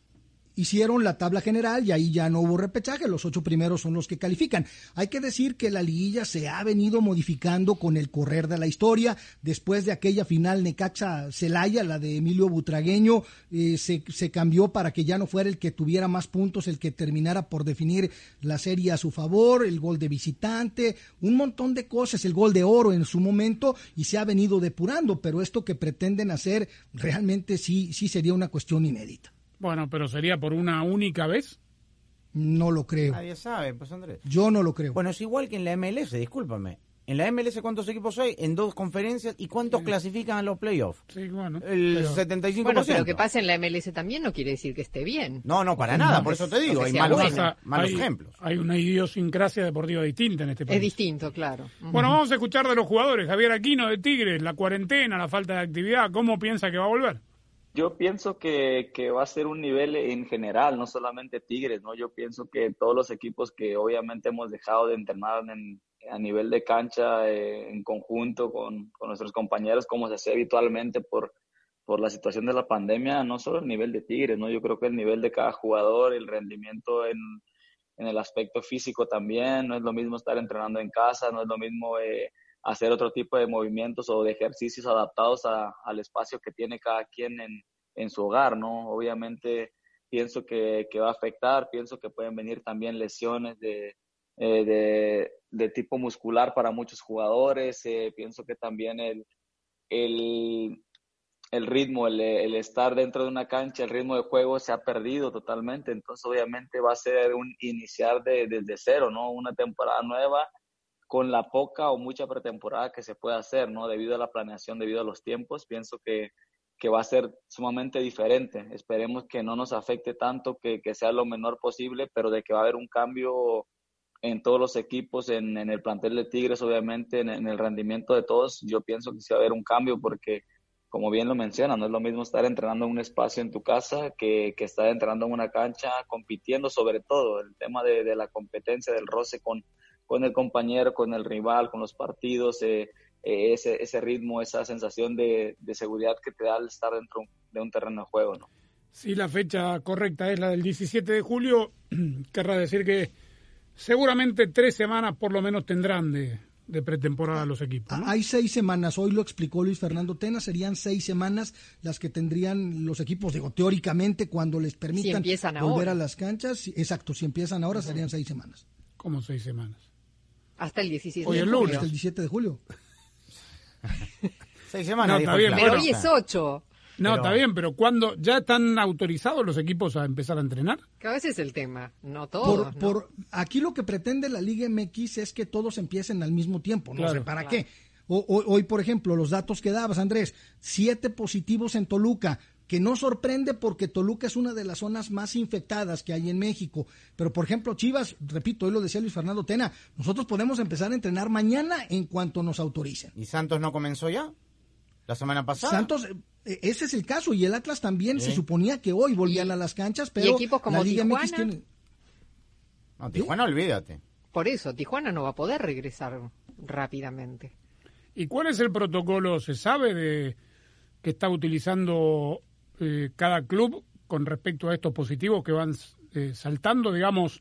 Speaker 4: Hicieron la tabla general y ahí ya no hubo repechaje, los ocho primeros son los que califican. Hay que decir que la liguilla se ha venido modificando con el correr de la historia, después de aquella final Necaxa-Celaya, la de Emilio Butragueño, eh, se, se cambió para que ya no fuera el que tuviera más puntos, el que terminara por definir la serie a su favor, el gol de visitante, un montón de cosas, el gol de oro en su momento y se ha venido depurando, pero esto que pretenden hacer realmente sí, sí sería una cuestión inédita.
Speaker 1: Bueno, pero sería por una única vez.
Speaker 4: No lo creo.
Speaker 2: Nadie sabe, pues Andrés.
Speaker 4: Yo no lo creo.
Speaker 2: Bueno, es igual que en la MLS, discúlpame. En la MLS, ¿cuántos equipos hay? En dos conferencias. ¿Y cuántos clasifican a los playoffs?
Speaker 1: Sí, bueno.
Speaker 2: El
Speaker 1: pero-
Speaker 2: 75%.
Speaker 3: Bueno, pero que pase en la MLS también no quiere decir que esté bien.
Speaker 2: No, no, para nada, por eso te digo, hay malos,
Speaker 3: bueno.
Speaker 1: Pasa-
Speaker 2: malos
Speaker 1: hay-
Speaker 2: ejemplos.
Speaker 1: Hay una idiosincrasia deportiva distinta en este país.
Speaker 3: Es distinto, claro.
Speaker 1: Bueno, vamos a escuchar de los jugadores. Javier Aquino de Tigres, la cuarentena, la falta de actividad. ¿Cómo piensa que va a volver?
Speaker 20: Yo pienso que, que va a ser un nivel en general, no solamente Tigres, ¿no? Yo pienso que todos los equipos que obviamente hemos dejado de entrenar en, a nivel de cancha eh, en conjunto con, nuestros compañeros como se hace habitualmente por, por la situación de la pandemia, no solo el nivel de Tigres, ¿no? yo creo que el nivel de cada jugador, el rendimiento en, en el aspecto físico también, no es lo mismo estar entrenando en casa, no es lo mismo eh, hacer otro tipo de movimientos o de ejercicios adaptados a, al espacio que tiene cada quien en, en su hogar, ¿no? Obviamente pienso que, que, va a afectar, pienso que pueden venir también lesiones de, eh, de, de, tipo muscular para muchos jugadores, eh, pienso que también el, el, el ritmo, el, el, estar dentro de una cancha, el ritmo de juego se ha perdido totalmente, entonces obviamente va a ser un iniciar de, desde cero, ¿no? Una temporada nueva con la poca o mucha pretemporada que se puede hacer, ¿no? Debido a la planeación, debido a los tiempos, pienso que, que va a ser sumamente diferente. Esperemos que no nos afecte tanto, que, que, sea lo menor posible, pero de que va a haber un cambio en todos los equipos, en, en el plantel de Tigres, obviamente, en, el rendimiento de todos, yo pienso que sí va a haber un cambio porque, como bien lo menciona, no es lo mismo estar entrenando en un espacio en tu casa que, que estar entrenando en una cancha, compitiendo sobre todo, el tema de, de la competencia, del roce con, con el compañero, con el rival, con los partidos. Eh, ese, ese ritmo, esa sensación de, de, seguridad que te da al estar dentro de un terreno de juego, ¿no?
Speaker 1: Si la fecha correcta es la del 17 de julio, <clears throat> querrá decir que seguramente tres semanas por lo menos tendrán de, de pretemporada los equipos. ¿no?
Speaker 4: Hay seis semanas, hoy lo explicó Luis Fernando Tena, serían seis semanas las que tendrían los equipos, digo, teóricamente cuando les permitan
Speaker 3: si
Speaker 4: volver
Speaker 3: ahora.
Speaker 4: a las canchas, exacto, si empiezan ahora uh -huh. serían seis semanas.
Speaker 1: ¿Cómo seis semanas?
Speaker 3: Hasta el 17
Speaker 1: hoy
Speaker 3: de julio.
Speaker 1: lunes.
Speaker 4: Hasta el 17 de julio.
Speaker 2: Seis semanas.
Speaker 1: No, está bien,
Speaker 3: pero hoy es ocho.
Speaker 1: No,
Speaker 2: Pero-
Speaker 1: está bien, pero ¿cuándo ya están autorizados los equipos a empezar a entrenar?
Speaker 3: Que a veces es el tema, no todos.
Speaker 4: Por,
Speaker 3: ¿no?
Speaker 4: por aquí lo que pretende la Liga MX es que todos empiecen al mismo tiempo, no
Speaker 1: Claro.
Speaker 4: sé para
Speaker 3: Claro.
Speaker 4: qué. O- hoy, por ejemplo, los datos que dabas, Andrés, siete positivos en Toluca, que no sorprende porque Toluca es una de las zonas más infectadas que hay en México. Pero, por ejemplo, Chivas, repito, hoy lo decía Luis Fernando Tena, nosotros podemos empezar a entrenar mañana en cuanto nos autoricen.
Speaker 2: ¿Y Santos no comenzó ya? ¿La semana pasada?
Speaker 4: Santos, eh, ese es el caso, y el Atlas también se suponía que hoy volvían a las canchas,
Speaker 3: y
Speaker 4: pero
Speaker 3: equipos como
Speaker 4: la Liga MX
Speaker 3: Tijuana.
Speaker 4: tiene...
Speaker 2: No, Tijuana, olvídate.
Speaker 3: Por eso, Tijuana no va a poder regresar rápidamente.
Speaker 1: ¿Y cuál es el protocolo, se sabe, de que está utilizando eh, cada club con respecto a estos positivos que van eh, saltando? Digamos,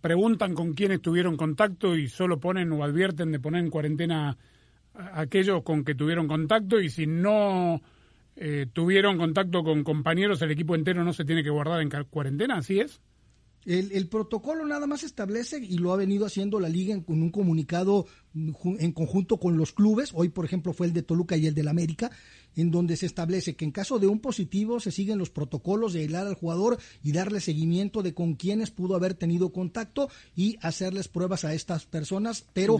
Speaker 1: preguntan con quiénes tuvieron contacto y solo ponen o advierten de poner en cuarentena a aquellos con que tuvieron contacto y si no eh, tuvieron contacto con compañeros, el equipo entero no se tiene que guardar en cuarentena, ¿así es?
Speaker 4: El, el protocolo nada más establece, y lo ha venido haciendo la liga en, con un comunicado en conjunto con los clubes, hoy por ejemplo fue el de Toluca y el del América, en donde se establece que en caso de un positivo se siguen los protocolos de aislar al jugador y darle seguimiento de con quienes pudo haber tenido contacto y hacerles pruebas a estas personas, pero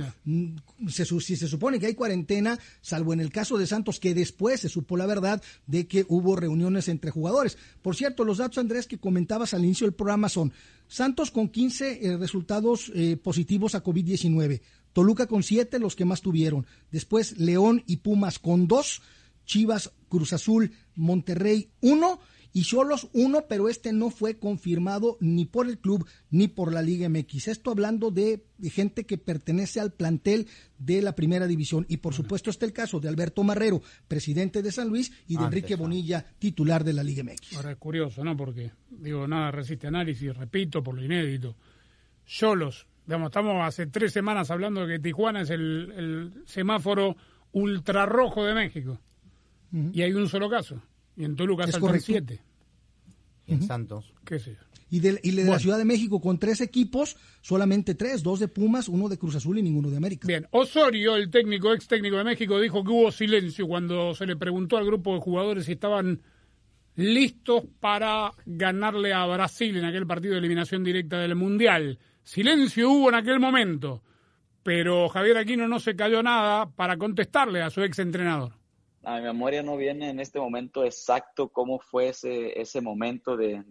Speaker 4: se, si se supone que hay cuarentena, salvo en el caso de Santos, que después se supo la verdad de que hubo reuniones entre jugadores. Por cierto, los datos, Andrés, que comentabas al inicio del programa son Santos con 15 eh, resultados eh, positivos a COVID-19, Toluca con 7, los que más tuvieron, después León y Pumas con 2, Chivas, Cruz Azul, Monterrey 1 y Cholos 1, pero este no fue confirmado ni por el club ni por la Liga MX. Esto hablando de, de gente que pertenece al plantel de la primera división. Y por supuesto está el caso de Alberto Marrero, presidente de San Luis, y de
Speaker 2: Antes,
Speaker 4: Enrique
Speaker 2: ah.
Speaker 4: Bonilla, titular de la Liga MX.
Speaker 1: Ahora es curioso, ¿no? Porque, digo, nada resiste análisis, repito, por lo inédito. Solos, digamos, estamos hace tres semanas hablando de que Tijuana es el, el semáforo ultrarrojo de México. Y hay un solo caso. Y en Toluca
Speaker 4: Es
Speaker 1: saltan
Speaker 4: correcto.
Speaker 1: siete.
Speaker 2: Y en Santos.
Speaker 1: ¿Qué sé yo?
Speaker 4: Y de, y de la. Ciudad de México con tres equipos, solamente tres, dos de Pumas, uno de Cruz Azul y ninguno de América.
Speaker 1: Bien, Osorio, el técnico, ex técnico de México, dijo que hubo silencio cuando se le preguntó al grupo de jugadores si estaban listos para ganarle a Brasil en aquel partido de eliminación directa del Mundial. Silencio hubo en aquel momento, pero Javier Aquino no se cayó nada para contestarle a su ex entrenador.
Speaker 20: A mi memoria no viene en este momento exacto cómo fue ese, ese momento de,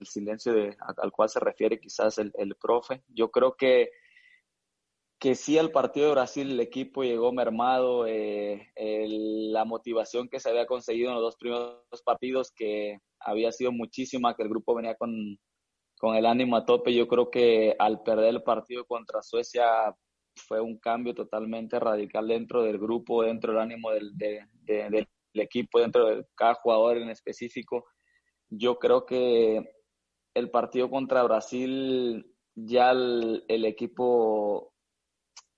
Speaker 20: silencio de, al cual se refiere quizás el, el profe. Yo creo que, que sí al partido de Brasil el equipo llegó mermado, eh, el- la motivación que se había conseguido en los dos primeros partidos, que había sido muchísima, que el grupo venía con, con el ánimo a tope. Yo creo que al perder el partido contra Suecia fue un cambio totalmente radical dentro del grupo, dentro del ánimo del, del equipo, dentro de cada jugador en específico. Yo creo que el partido contra Brasil ya el, el equipo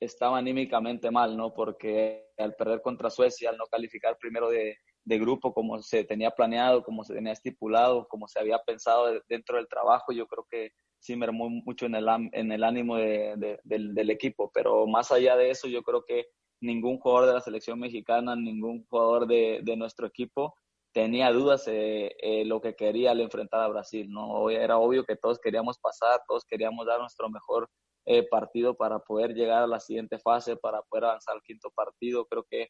Speaker 20: estaba anímicamente mal, ¿no? Porque al perder contra Suecia, al no calificar primero de, de grupo como se tenía planeado, como se tenía estipulado, como se había pensado dentro del trabajo, yo creo que sí mermó mucho en el, en el ánimo de, del, del, equipo. Pero más allá de eso, yo creo que ningún jugador de la selección mexicana, ningún jugador de, de nuestro equipo tenía dudas eh, eh, lo que quería al enfrentar a Brasil. ¿no? Era obvio que todos queríamos pasar, todos queríamos dar nuestro mejor eh, partido para poder llegar a la siguiente fase, para poder avanzar al quinto partido. Creo que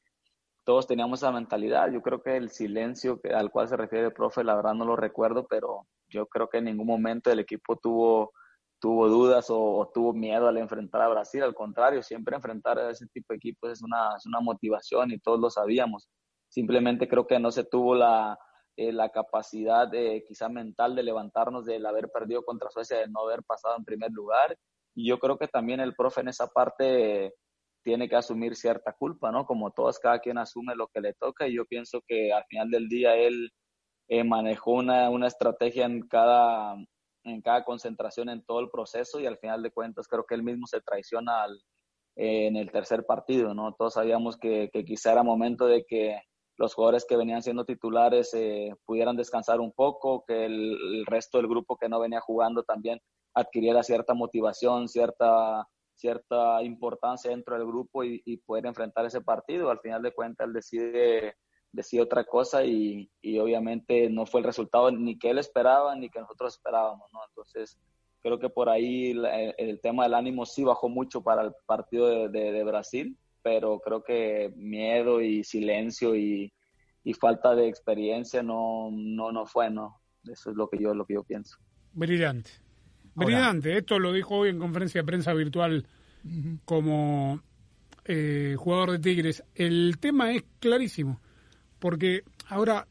Speaker 20: todos teníamos esa mentalidad. Yo creo que el silencio al cual se refiere el profe, la verdad no lo recuerdo, pero yo creo que en ningún momento el equipo tuvo, tuvo dudas o, tuvo miedo al enfrentar a Brasil. Al contrario, siempre enfrentar a ese tipo de equipos es una, es una motivación y todos lo sabíamos. Simplemente creo que no se tuvo la, eh, la capacidad de, quizá mental de levantarnos del haber perdido contra Suecia, de no haber pasado en primer lugar. Y yo creo que también el profe en esa parte tiene que asumir cierta culpa, ¿no? Como todos, cada quien asume lo que le toca y yo pienso que al final del día él eh, manejó una, una estrategia en cada, en cada concentración, en todo el proceso y al final de cuentas creo que él mismo se traiciona al, eh, en el tercer partido, ¿no? Todos sabíamos que, quizá era momento de que los jugadores que venían siendo titulares eh, pudieran descansar un poco, que el resto del grupo que no venía jugando también adquiriera cierta motivación, cierta cierta importancia dentro del grupo y, poder enfrentar ese partido. Al final de cuentas, él decide, decide otra cosa y, obviamente no fue el resultado ni que él esperaba ni que nosotros esperábamos. Entonces, creo que por ahí el, tema del ánimo sí bajó mucho para el partido de, Brasil, pero creo que miedo y silencio y, falta de experiencia no, no, no fue, ¿no? Eso es lo que yo, lo que yo pienso.
Speaker 1: Brillante. Brillante. Esto lo dijo hoy en conferencia de prensa virtual como eh, jugador de Tigres. El tema es clarísimo. Porque ahora,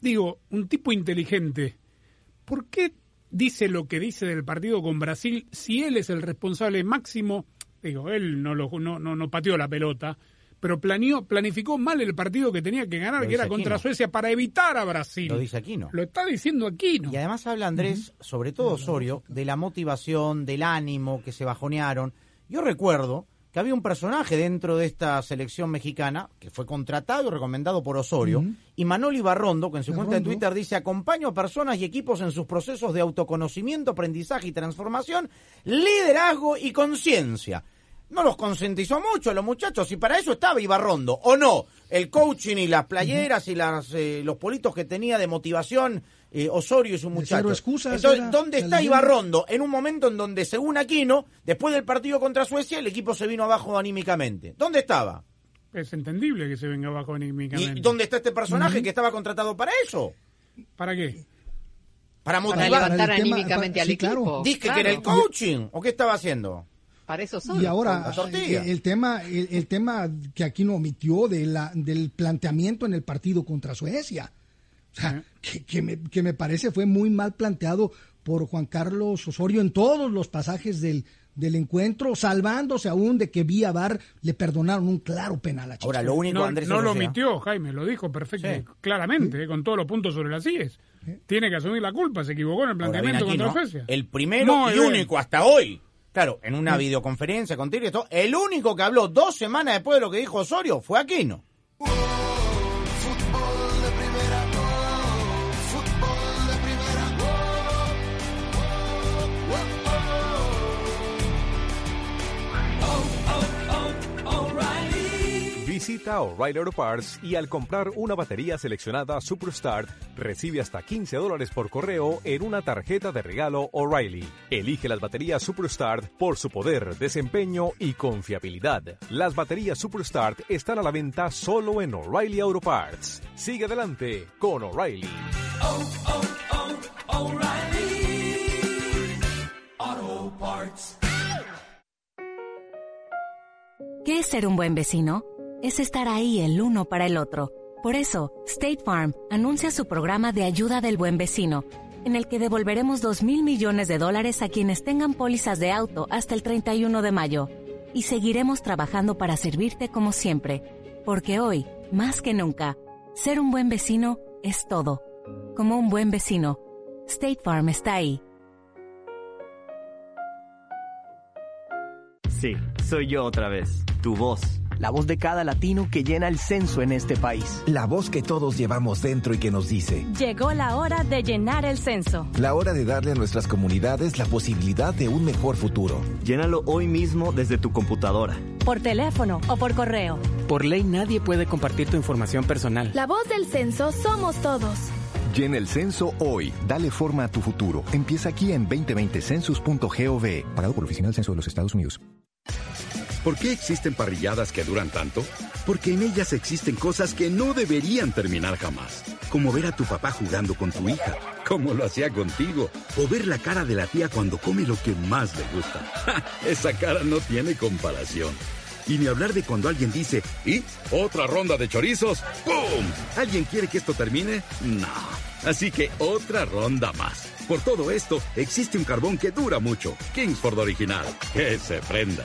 Speaker 1: digo, un tipo inteligente, ¿por qué dice lo que dice del partido con Brasil si él es el responsable máximo? Digo, él no, lo, no, no, no pateó la pelota, pero planeó, planificó mal el partido que tenía que ganar, que era contra Suecia, para evitar a Brasil.
Speaker 2: Lo dice Aquino.
Speaker 1: Lo está diciendo Aquino.
Speaker 2: Y además habla Andrés, sobre todo Osorio, de la motivación, del ánimo, que se bajonearon. Yo recuerdo que había un personaje dentro de esta selección mexicana que fue contratado y recomendado por Osorio, y Manoli Barrondo, que en su cuenta de Twitter dice, acompaño a personas y equipos en sus procesos de autoconocimiento, aprendizaje y transformación, liderazgo y conciencia no los concientizó mucho a los muchachos y para eso estaba Ibarrondo, ¿o no? El coaching y las playeras y las, eh, los politos que tenía de motivación eh, Osorio y su muchacho. Entonces, ¿dónde está Ibarrondo? En un momento en donde, según Aquino, después del partido contra Suecia, el equipo se vino abajo anímicamente. ¿Dónde estaba?
Speaker 1: Es entendible que se venga abajo anímicamente.
Speaker 2: ¿Y dónde está este personaje que estaba contratado para eso?
Speaker 1: ¿Para qué?
Speaker 2: Para motivar.
Speaker 3: Para levantar anímicamente al equipo.
Speaker 2: Dice que era el coaching. ¿O qué estaba haciendo?
Speaker 4: Y ahora eh, el, tema el, tema que aquí no omitió de la, del planteamiento en el partido contra Suecia. O sea, que, me, que me parece fue muy mal planteado por Juan Carlos Osorio en todos los pasajes del, del encuentro, salvándose aún de que vía Bar le perdonaron un claro penal a
Speaker 1: Ahora, lo único, no, no lo omitió, Jaime, lo dijo perfecto, claramente, con todos los puntos sobre las IES. Tiene que asumir la culpa, se equivocó en el planteamiento contra Suecia.
Speaker 2: El primero y único hasta hoy Claro, en una videoconferencia con Tigre, el único que habló dos semanas después de lo que dijo Osorio fue Aquino.
Speaker 7: Visita O'Reilly Auto Parts y al comprar una batería seleccionada Superstart, recibe hasta 15 dólares por correo en una tarjeta de regalo O'Reilly. Elige las baterías Superstart por su poder, desempeño y confiabilidad. Las baterías Superstart están a la venta solo en O'Reilly Auto Parts. Sigue adelante con O'Reilly.
Speaker 21: ¿Qué es ser un buen vecino? Es estar ahí el uno para el otro. Por eso, State Farm anuncia su programa de ayuda del buen vecino, en el que devolveremos 2 mil millones de dólares a quienes tengan pólizas de auto hasta el 31 de mayo. y seguiremos trabajando para servirte como siempre, porque hoy, más que nunca, ser un buen vecino es todo. Como un buen vecino, State Farm está ahí.
Speaker 13: Sí, soy yo otra vez, tu voz. La voz de cada latino que llena el censo en este país.
Speaker 22: La voz que todos llevamos dentro y que nos dice.
Speaker 21: Llegó la hora de llenar el censo.
Speaker 22: La hora de darle a nuestras comunidades la posibilidad de un mejor futuro.
Speaker 13: Llénalo hoy mismo desde tu computadora.
Speaker 21: Por teléfono o por correo.
Speaker 23: Por ley nadie puede compartir tu información personal.
Speaker 15: La voz del censo somos todos.
Speaker 14: Llena el censo hoy. Dale forma a tu futuro. Empieza aquí en 2020census.gov. Pagado por la Oficina del Censo de los Estados Unidos.
Speaker 12: ¿Por qué existen parrilladas que duran tanto? Porque en ellas existen cosas que no deberían terminar jamás. Como ver a tu papá jugando con tu hija, como lo hacía contigo. O ver la cara de la tía cuando come lo que más le gusta. ¡Ja! Esa cara no tiene comparación. Y ni hablar de cuando alguien dice, ¿y? ¿Otra ronda de chorizos? ¡Pum! ¿Alguien quiere que esto termine? No. Así que otra ronda más. Por todo esto, existe un carbón que dura mucho. Kingsford Original. Que se prenda.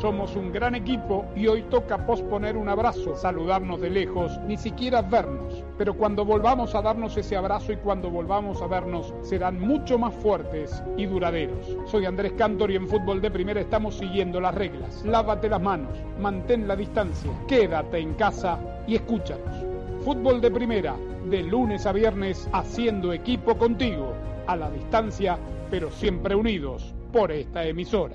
Speaker 1: Somos un gran equipo y hoy toca posponer un abrazo, saludarnos de lejos, ni siquiera vernos. Pero cuando volvamos a darnos ese abrazo y cuando volvamos a vernos serán mucho más fuertes y duraderos. Soy Andrés Cantor y en Fútbol de Primera estamos siguiendo las reglas. Lávate las manos, mantén la distancia, quédate en casa y escúchanos. Fútbol de Primera, de lunes a viernes, haciendo equipo contigo, a la distancia, pero siempre unidos por esta emisora.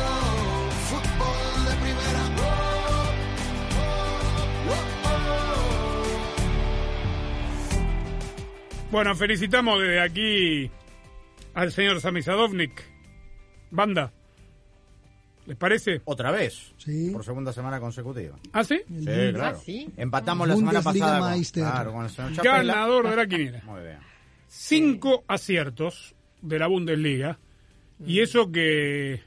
Speaker 1: Bueno, felicitamos desde aquí al señor Sami Sadovnik. Banda. ¿Les parece?
Speaker 2: Otra vez.
Speaker 4: Sí.
Speaker 2: Por segunda semana consecutiva.
Speaker 1: ¿Ah, sí?
Speaker 2: Sí, claro.
Speaker 3: ¿Ah, sí?
Speaker 2: Empatamos la semana
Speaker 4: Bundesliga
Speaker 2: pasada. Con, claro, con el señor Chapela.
Speaker 1: Ganador de la quiniela. <laughs>
Speaker 2: Muy bien.
Speaker 1: Cinco aciertos de la Bundesliga. Y eso que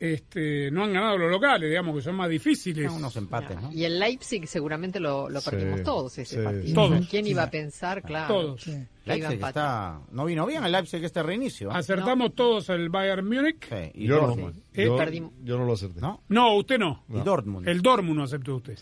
Speaker 1: este, no han ganado los locales, digamos que son más difíciles.
Speaker 2: Son unos empates, ¿no?
Speaker 3: Y el Leipzig seguramente lo, lo
Speaker 1: Sí,
Speaker 3: perdimos todos ese
Speaker 1: sí,
Speaker 3: partido.
Speaker 1: todos.
Speaker 3: ¿Quién iba a pensar? Claro.
Speaker 1: Todos.
Speaker 2: Leipzig está... No vino bien el Leipzig este reinicio. ¿eh?
Speaker 1: Acertamos todos el Bayern Múnich.
Speaker 2: Sí, y
Speaker 5: Yo no,
Speaker 2: Dortmund.
Speaker 1: Eh,
Speaker 5: yo no lo acerté.
Speaker 2: ¿No?
Speaker 1: No, usted no.
Speaker 2: Y Dortmund.
Speaker 1: El Dortmund no aceptó usted.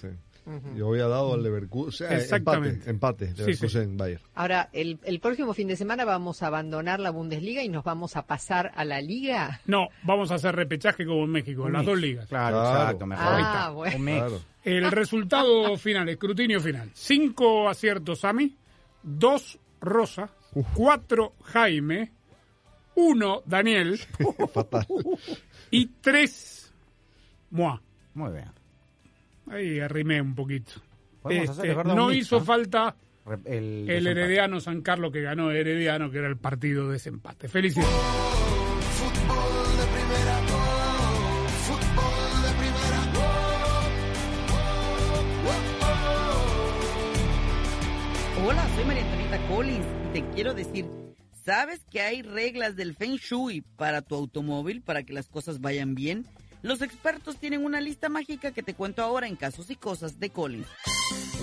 Speaker 5: Yo había dado al Leverkusen. O sea,
Speaker 1: Exactamente.
Speaker 5: Empate, empate.
Speaker 1: Sí,
Speaker 5: Leverkusen, Bayern.
Speaker 3: Ahora, el, el próximo fin de semana vamos a abandonar la Bundesliga y nos vamos a pasar a la Liga.
Speaker 1: No, vamos a hacer repechaje como en México, en las dos ligas.
Speaker 2: Claro,
Speaker 5: Claro.
Speaker 2: exacto, mejor.
Speaker 3: Ah, bueno.
Speaker 5: Claro.
Speaker 1: El <laughs> resultado final, escrutinio final. Cinco aciertos Sami, dos Rosa, cuatro Jaime, uno Daniel <laughs>
Speaker 5: Fatal.
Speaker 1: y tres Moa.
Speaker 2: Muy bien.
Speaker 1: Ahí arrimé un poquito. Este, no
Speaker 2: mix,
Speaker 1: hizo falta
Speaker 2: El.
Speaker 1: Herediano San Carlos que ganó Herediano, que era el partido de desempate. Felicidades.
Speaker 17: Hola, soy María Antonieta Collins y te quiero decir, ¿Sabes que hay reglas del Feng Shui para tu automóvil para que las cosas vayan bien? Los expertos tienen una lista mágica que te cuento ahora en Casos y Cosas de Collins.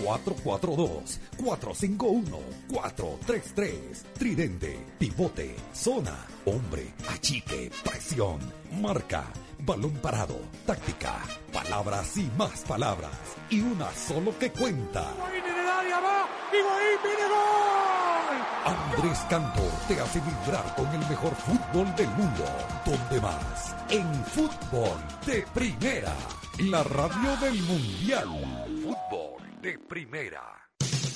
Speaker 18: 442-451-433. Tridente, pivote, zona, hombre, achique, presión, marca, balón parado, táctica, palabras y más palabras. Y una solo que cuenta. Andrés Cantor te hace vibrar con el mejor fútbol del mundo. ¿Dónde más? En fútbol de primera. La radio del mundial. Fútbol de primera.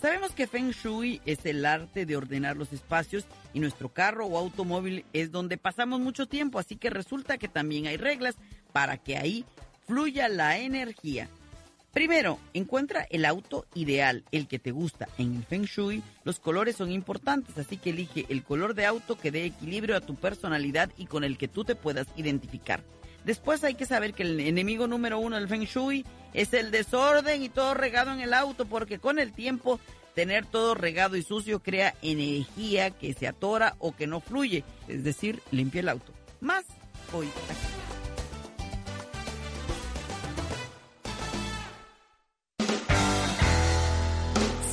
Speaker 17: Sabemos que Feng Shui es el arte de ordenar los espacios y nuestro carro o automóvil es donde pasamos mucho tiempo, así que resulta que también hay reglas para que ahí fluya la energía. Primero, encuentra el auto ideal, el que te gusta. En el Feng Shui los colores son importantes, así que elige el color de auto que dé equilibrio a tu personalidad y con el que tú te puedas identificar. Después hay que saber que el enemigo número uno del Feng Shui es el desorden y todo regado en el auto, porque con el tiempo tener todo regado y sucio crea energía que se atora o que no fluye, es decir, limpia el auto. Más hoy aquí.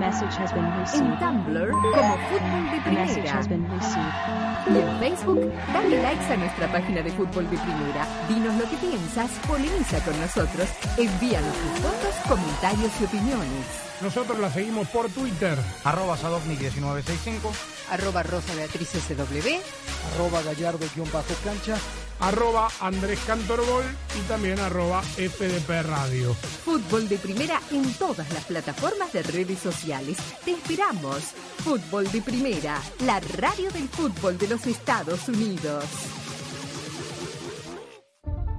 Speaker 6: En Tumblr, como Fútbol de Primera. Y en Facebook, dale likes a nuestra página de Fútbol de Primera. Dinos lo que piensas, polemiza con nosotros, envíanos tus fotos, comentarios y opiniones.
Speaker 1: Nosotros la seguimos por Twitter.
Speaker 2: Arroba Sadovnik1965.
Speaker 3: Arroba Rosa Beatriz SW.
Speaker 4: Arroba Gallardo-cancha.
Speaker 1: Arroba Andrés Cantorbol y también arroba FDP Radio.
Speaker 6: Fútbol de primera en todas las plataformas de redes sociales. Te esperamos. Fútbol de primera, la radio del fútbol de los Estados Unidos.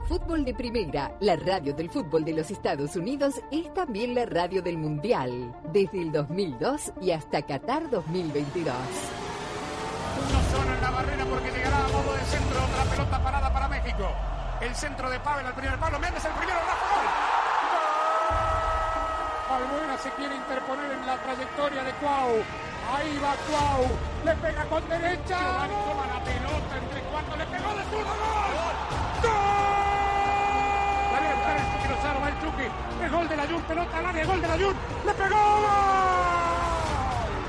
Speaker 6: Fútbol de Primera, la radio del fútbol de los Estados Unidos, es también la radio del Mundial, desde el 2002 y hasta Qatar 2022.
Speaker 24: Uno solo en la barrera porque llegará a modo de centro otra pelota parada para México. El centro de Pavel al primer palo, Méndez el primero, Rafa gol. Albuena se quiere interponer en la trayectoria de Cuau. Ahí va Cuau. Le pega con derecha. Giovanni toma la pelota entre cuartos. Le pegó de zurdo. ¡Gol! ¡Gol! Dale el Chucky Lozano. Va el Chucky. El gol de la Jun. Pelota al área. Gol de la Jun. ¡Le pegó!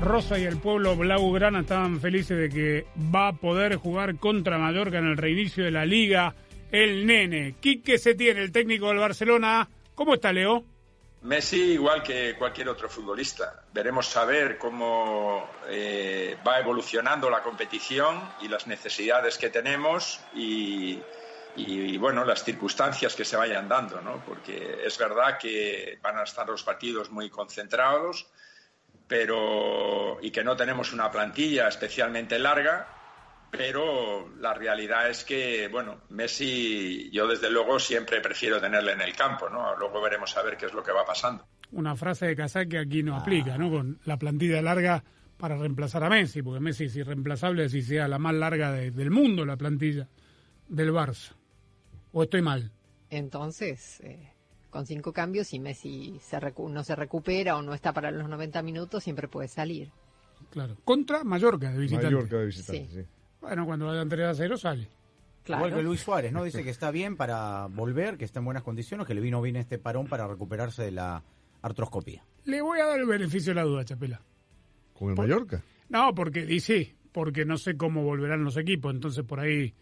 Speaker 1: Rosa y el pueblo blaugrana estaban felices de que va a poder jugar contra Mallorca en el reinicio de la liga el nene. Quique se tiene, el técnico del Barcelona. ¿Cómo está, Leo?
Speaker 25: Messi igual que cualquier otro futbolista. Veremos saber cómo eh, va evolucionando la competición y las necesidades que tenemos y, y, bueno, las circunstancias que se vayan dando, ¿no? Porque es verdad que van a estar los partidos muy concentrados, pero y que no tenemos una plantilla especialmente larga, pero la realidad es que, bueno, Messi, yo desde luego siempre prefiero tenerle en el campo, ¿no? Luego veremos a ver qué es lo que va pasando.
Speaker 1: Una frase de Casal que aquí no aplica, ¿no? Con la plantilla larga para reemplazar a Messi, porque Messi es irreemplazable si sea la más larga de- del mundo la plantilla del Barça. ¿O estoy mal?
Speaker 3: Entonces, eh, con cinco cambios, si Messi se recu- no se recupera o no está para los 90 minutos, siempre puede salir.
Speaker 1: Claro. Contra Mallorca de visitante.
Speaker 5: Mallorca de visitante, sí.
Speaker 1: Bueno, cuando vayan 3 a 0 sale.
Speaker 2: Igual que Luis Suárez, ¿no? Dice <laughs> que está bien para volver, que está en buenas condiciones, que le vino bien este parón para recuperarse de la artroscopía.
Speaker 1: Le voy a dar el beneficio de la duda, Chapela.
Speaker 5: ¿Con el Mallorca?
Speaker 1: No, porque, y sí, porque no sé cómo volverán los equipos, entonces por ahí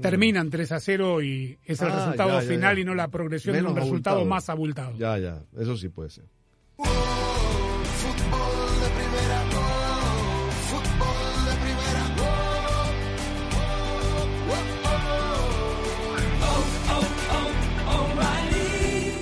Speaker 1: terminan 3 a 0 y es el
Speaker 5: Ah,
Speaker 1: resultado
Speaker 5: ya, ya,
Speaker 1: final
Speaker 5: ya.
Speaker 1: y no la progresión
Speaker 5: Menos
Speaker 1: de un resultado
Speaker 5: abultado.
Speaker 1: más abultado.
Speaker 5: Ya, ya, eso sí puede ser.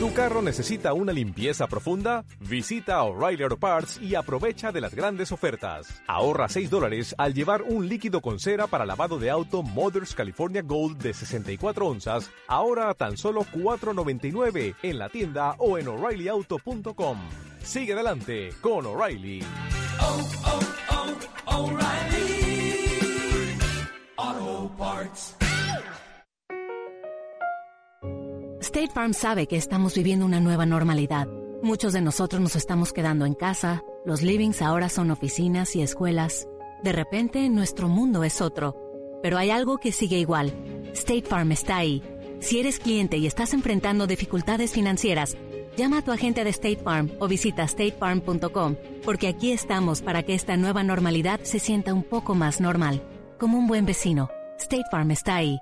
Speaker 7: ¿Tu carro necesita una limpieza profunda? Visita O'Reilly Auto Parts y aprovecha de las grandes ofertas. Ahorra 6 dólares al llevar un líquido con cera para lavado de auto Mothers California Gold de 64 onzas, ahora a tan solo $4.99 en la tienda o en o'ReillyAuto.com. Sigue adelante con O'Reilly.
Speaker 26: Auto Parts.
Speaker 21: State Farm sabe que estamos viviendo una nueva normalidad. Muchos de nosotros nos estamos quedando en casa, los livings ahora son oficinas y escuelas. De repente, nuestro mundo es otro. Pero hay algo que sigue igual. State Farm está ahí. Si eres cliente y estás enfrentando dificultades financieras, llama a tu agente de State Farm o visita statefarm.com, porque aquí estamos para que esta nueva normalidad se sienta un poco más normal. Como un buen vecino, State Farm está ahí.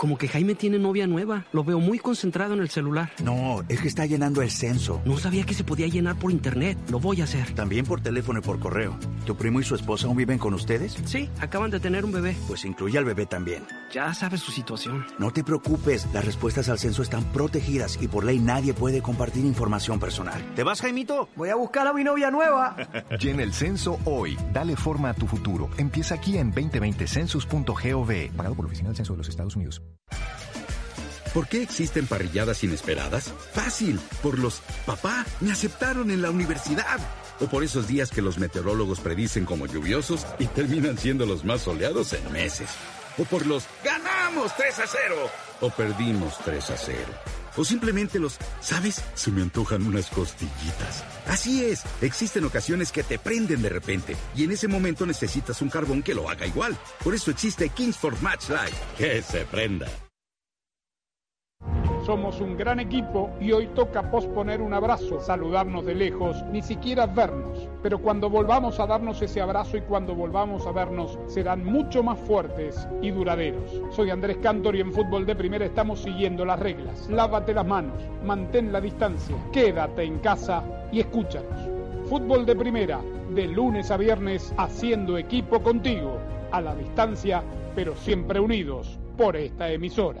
Speaker 23: Como que Jaime tiene novia nueva. Lo veo muy concentrado en el celular.
Speaker 27: No, es que está llenando el censo.
Speaker 23: No sabía que se podía llenar por internet. Lo voy a hacer.
Speaker 27: También por teléfono y por correo. ¿Tu primo y su esposa aún viven con ustedes?
Speaker 23: Sí, acaban de tener un bebé.
Speaker 27: Pues incluye al bebé también.
Speaker 23: Ya sabes su situación.
Speaker 27: No te preocupes, las respuestas al censo están protegidas y por ley nadie puede compartir información personal. ¿Te vas, Jaimito?
Speaker 23: Voy a buscar a mi novia nueva. <laughs>
Speaker 14: Llena el censo hoy. Dale forma a tu futuro. Empieza aquí en 2020census.gov. Pagado por la Oficina del Censo de los Estados Unidos.
Speaker 12: ¿Por qué existen parrilladas inesperadas? Fácil, por los papá, me aceptaron en la universidad. O por esos días que los meteorólogos predicen como lluviosos y terminan siendo los más soleados en meses. O por los ganamos 3 a 0 o perdimos 3 a 0. O simplemente los, ¿sabes? Se me antojan unas costillitas. Así es, existen ocasiones que te prenden de repente y en ese momento necesitas un carbón que lo haga igual. Por eso existe Kingsford Match Light. Que se prenda.
Speaker 1: Somos un gran equipo y hoy toca posponer un abrazo, saludarnos de lejos, ni siquiera vernos. Pero cuando volvamos a darnos ese abrazo y cuando volvamos a vernos serán mucho más fuertes y duraderos. Soy Andrés Cantor y en Fútbol de Primera estamos siguiendo las reglas. Lávate las manos, mantén la distancia, quédate en casa y escúchanos. Fútbol de Primera, de lunes a viernes, haciendo equipo contigo, a la distancia, pero siempre unidos por esta emisora.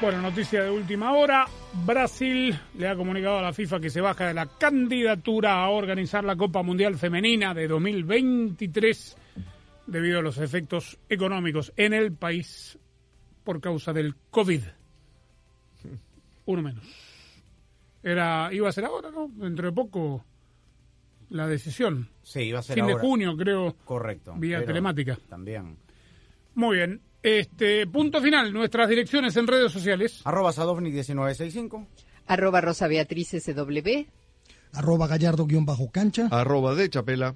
Speaker 1: Bueno, noticia de última hora. Brasil le ha comunicado a la FIFA que se baja de la candidatura a organizar la Copa Mundial Femenina de 2023 debido a los efectos económicos en el país por causa del COVID. Uno menos. Era, iba a ser ahora, ¿no? Dentro de poco la decisión.
Speaker 2: Sí, iba a ser
Speaker 1: Fin
Speaker 2: ahora.
Speaker 1: de junio, creo.
Speaker 2: Correcto.
Speaker 1: Vía telemática.
Speaker 2: También.
Speaker 1: Muy bien. Este, punto final, nuestras direcciones en redes sociales.
Speaker 2: Arroba Sadovni1965.
Speaker 3: Arroba Rosa Beatriz SW.
Speaker 4: Arroba gallardo-cancha.
Speaker 5: Arroba de Chapela.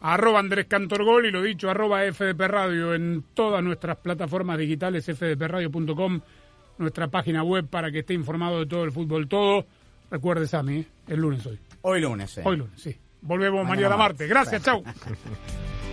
Speaker 1: Arroba Andrés Cantorgol y lo dicho, arroba FDP Radio en todas nuestras plataformas digitales, fdpradio.com, nuestra página web para que esté informado de todo el fútbol todo. Recuerde, Sami, ¿eh? el lunes hoy.
Speaker 2: Hoy lunes, eh.
Speaker 1: Hoy lunes, sí. Volvemos
Speaker 2: Mañana
Speaker 1: mañana, martes.
Speaker 2: martes.
Speaker 1: Gracias, chau. <laughs>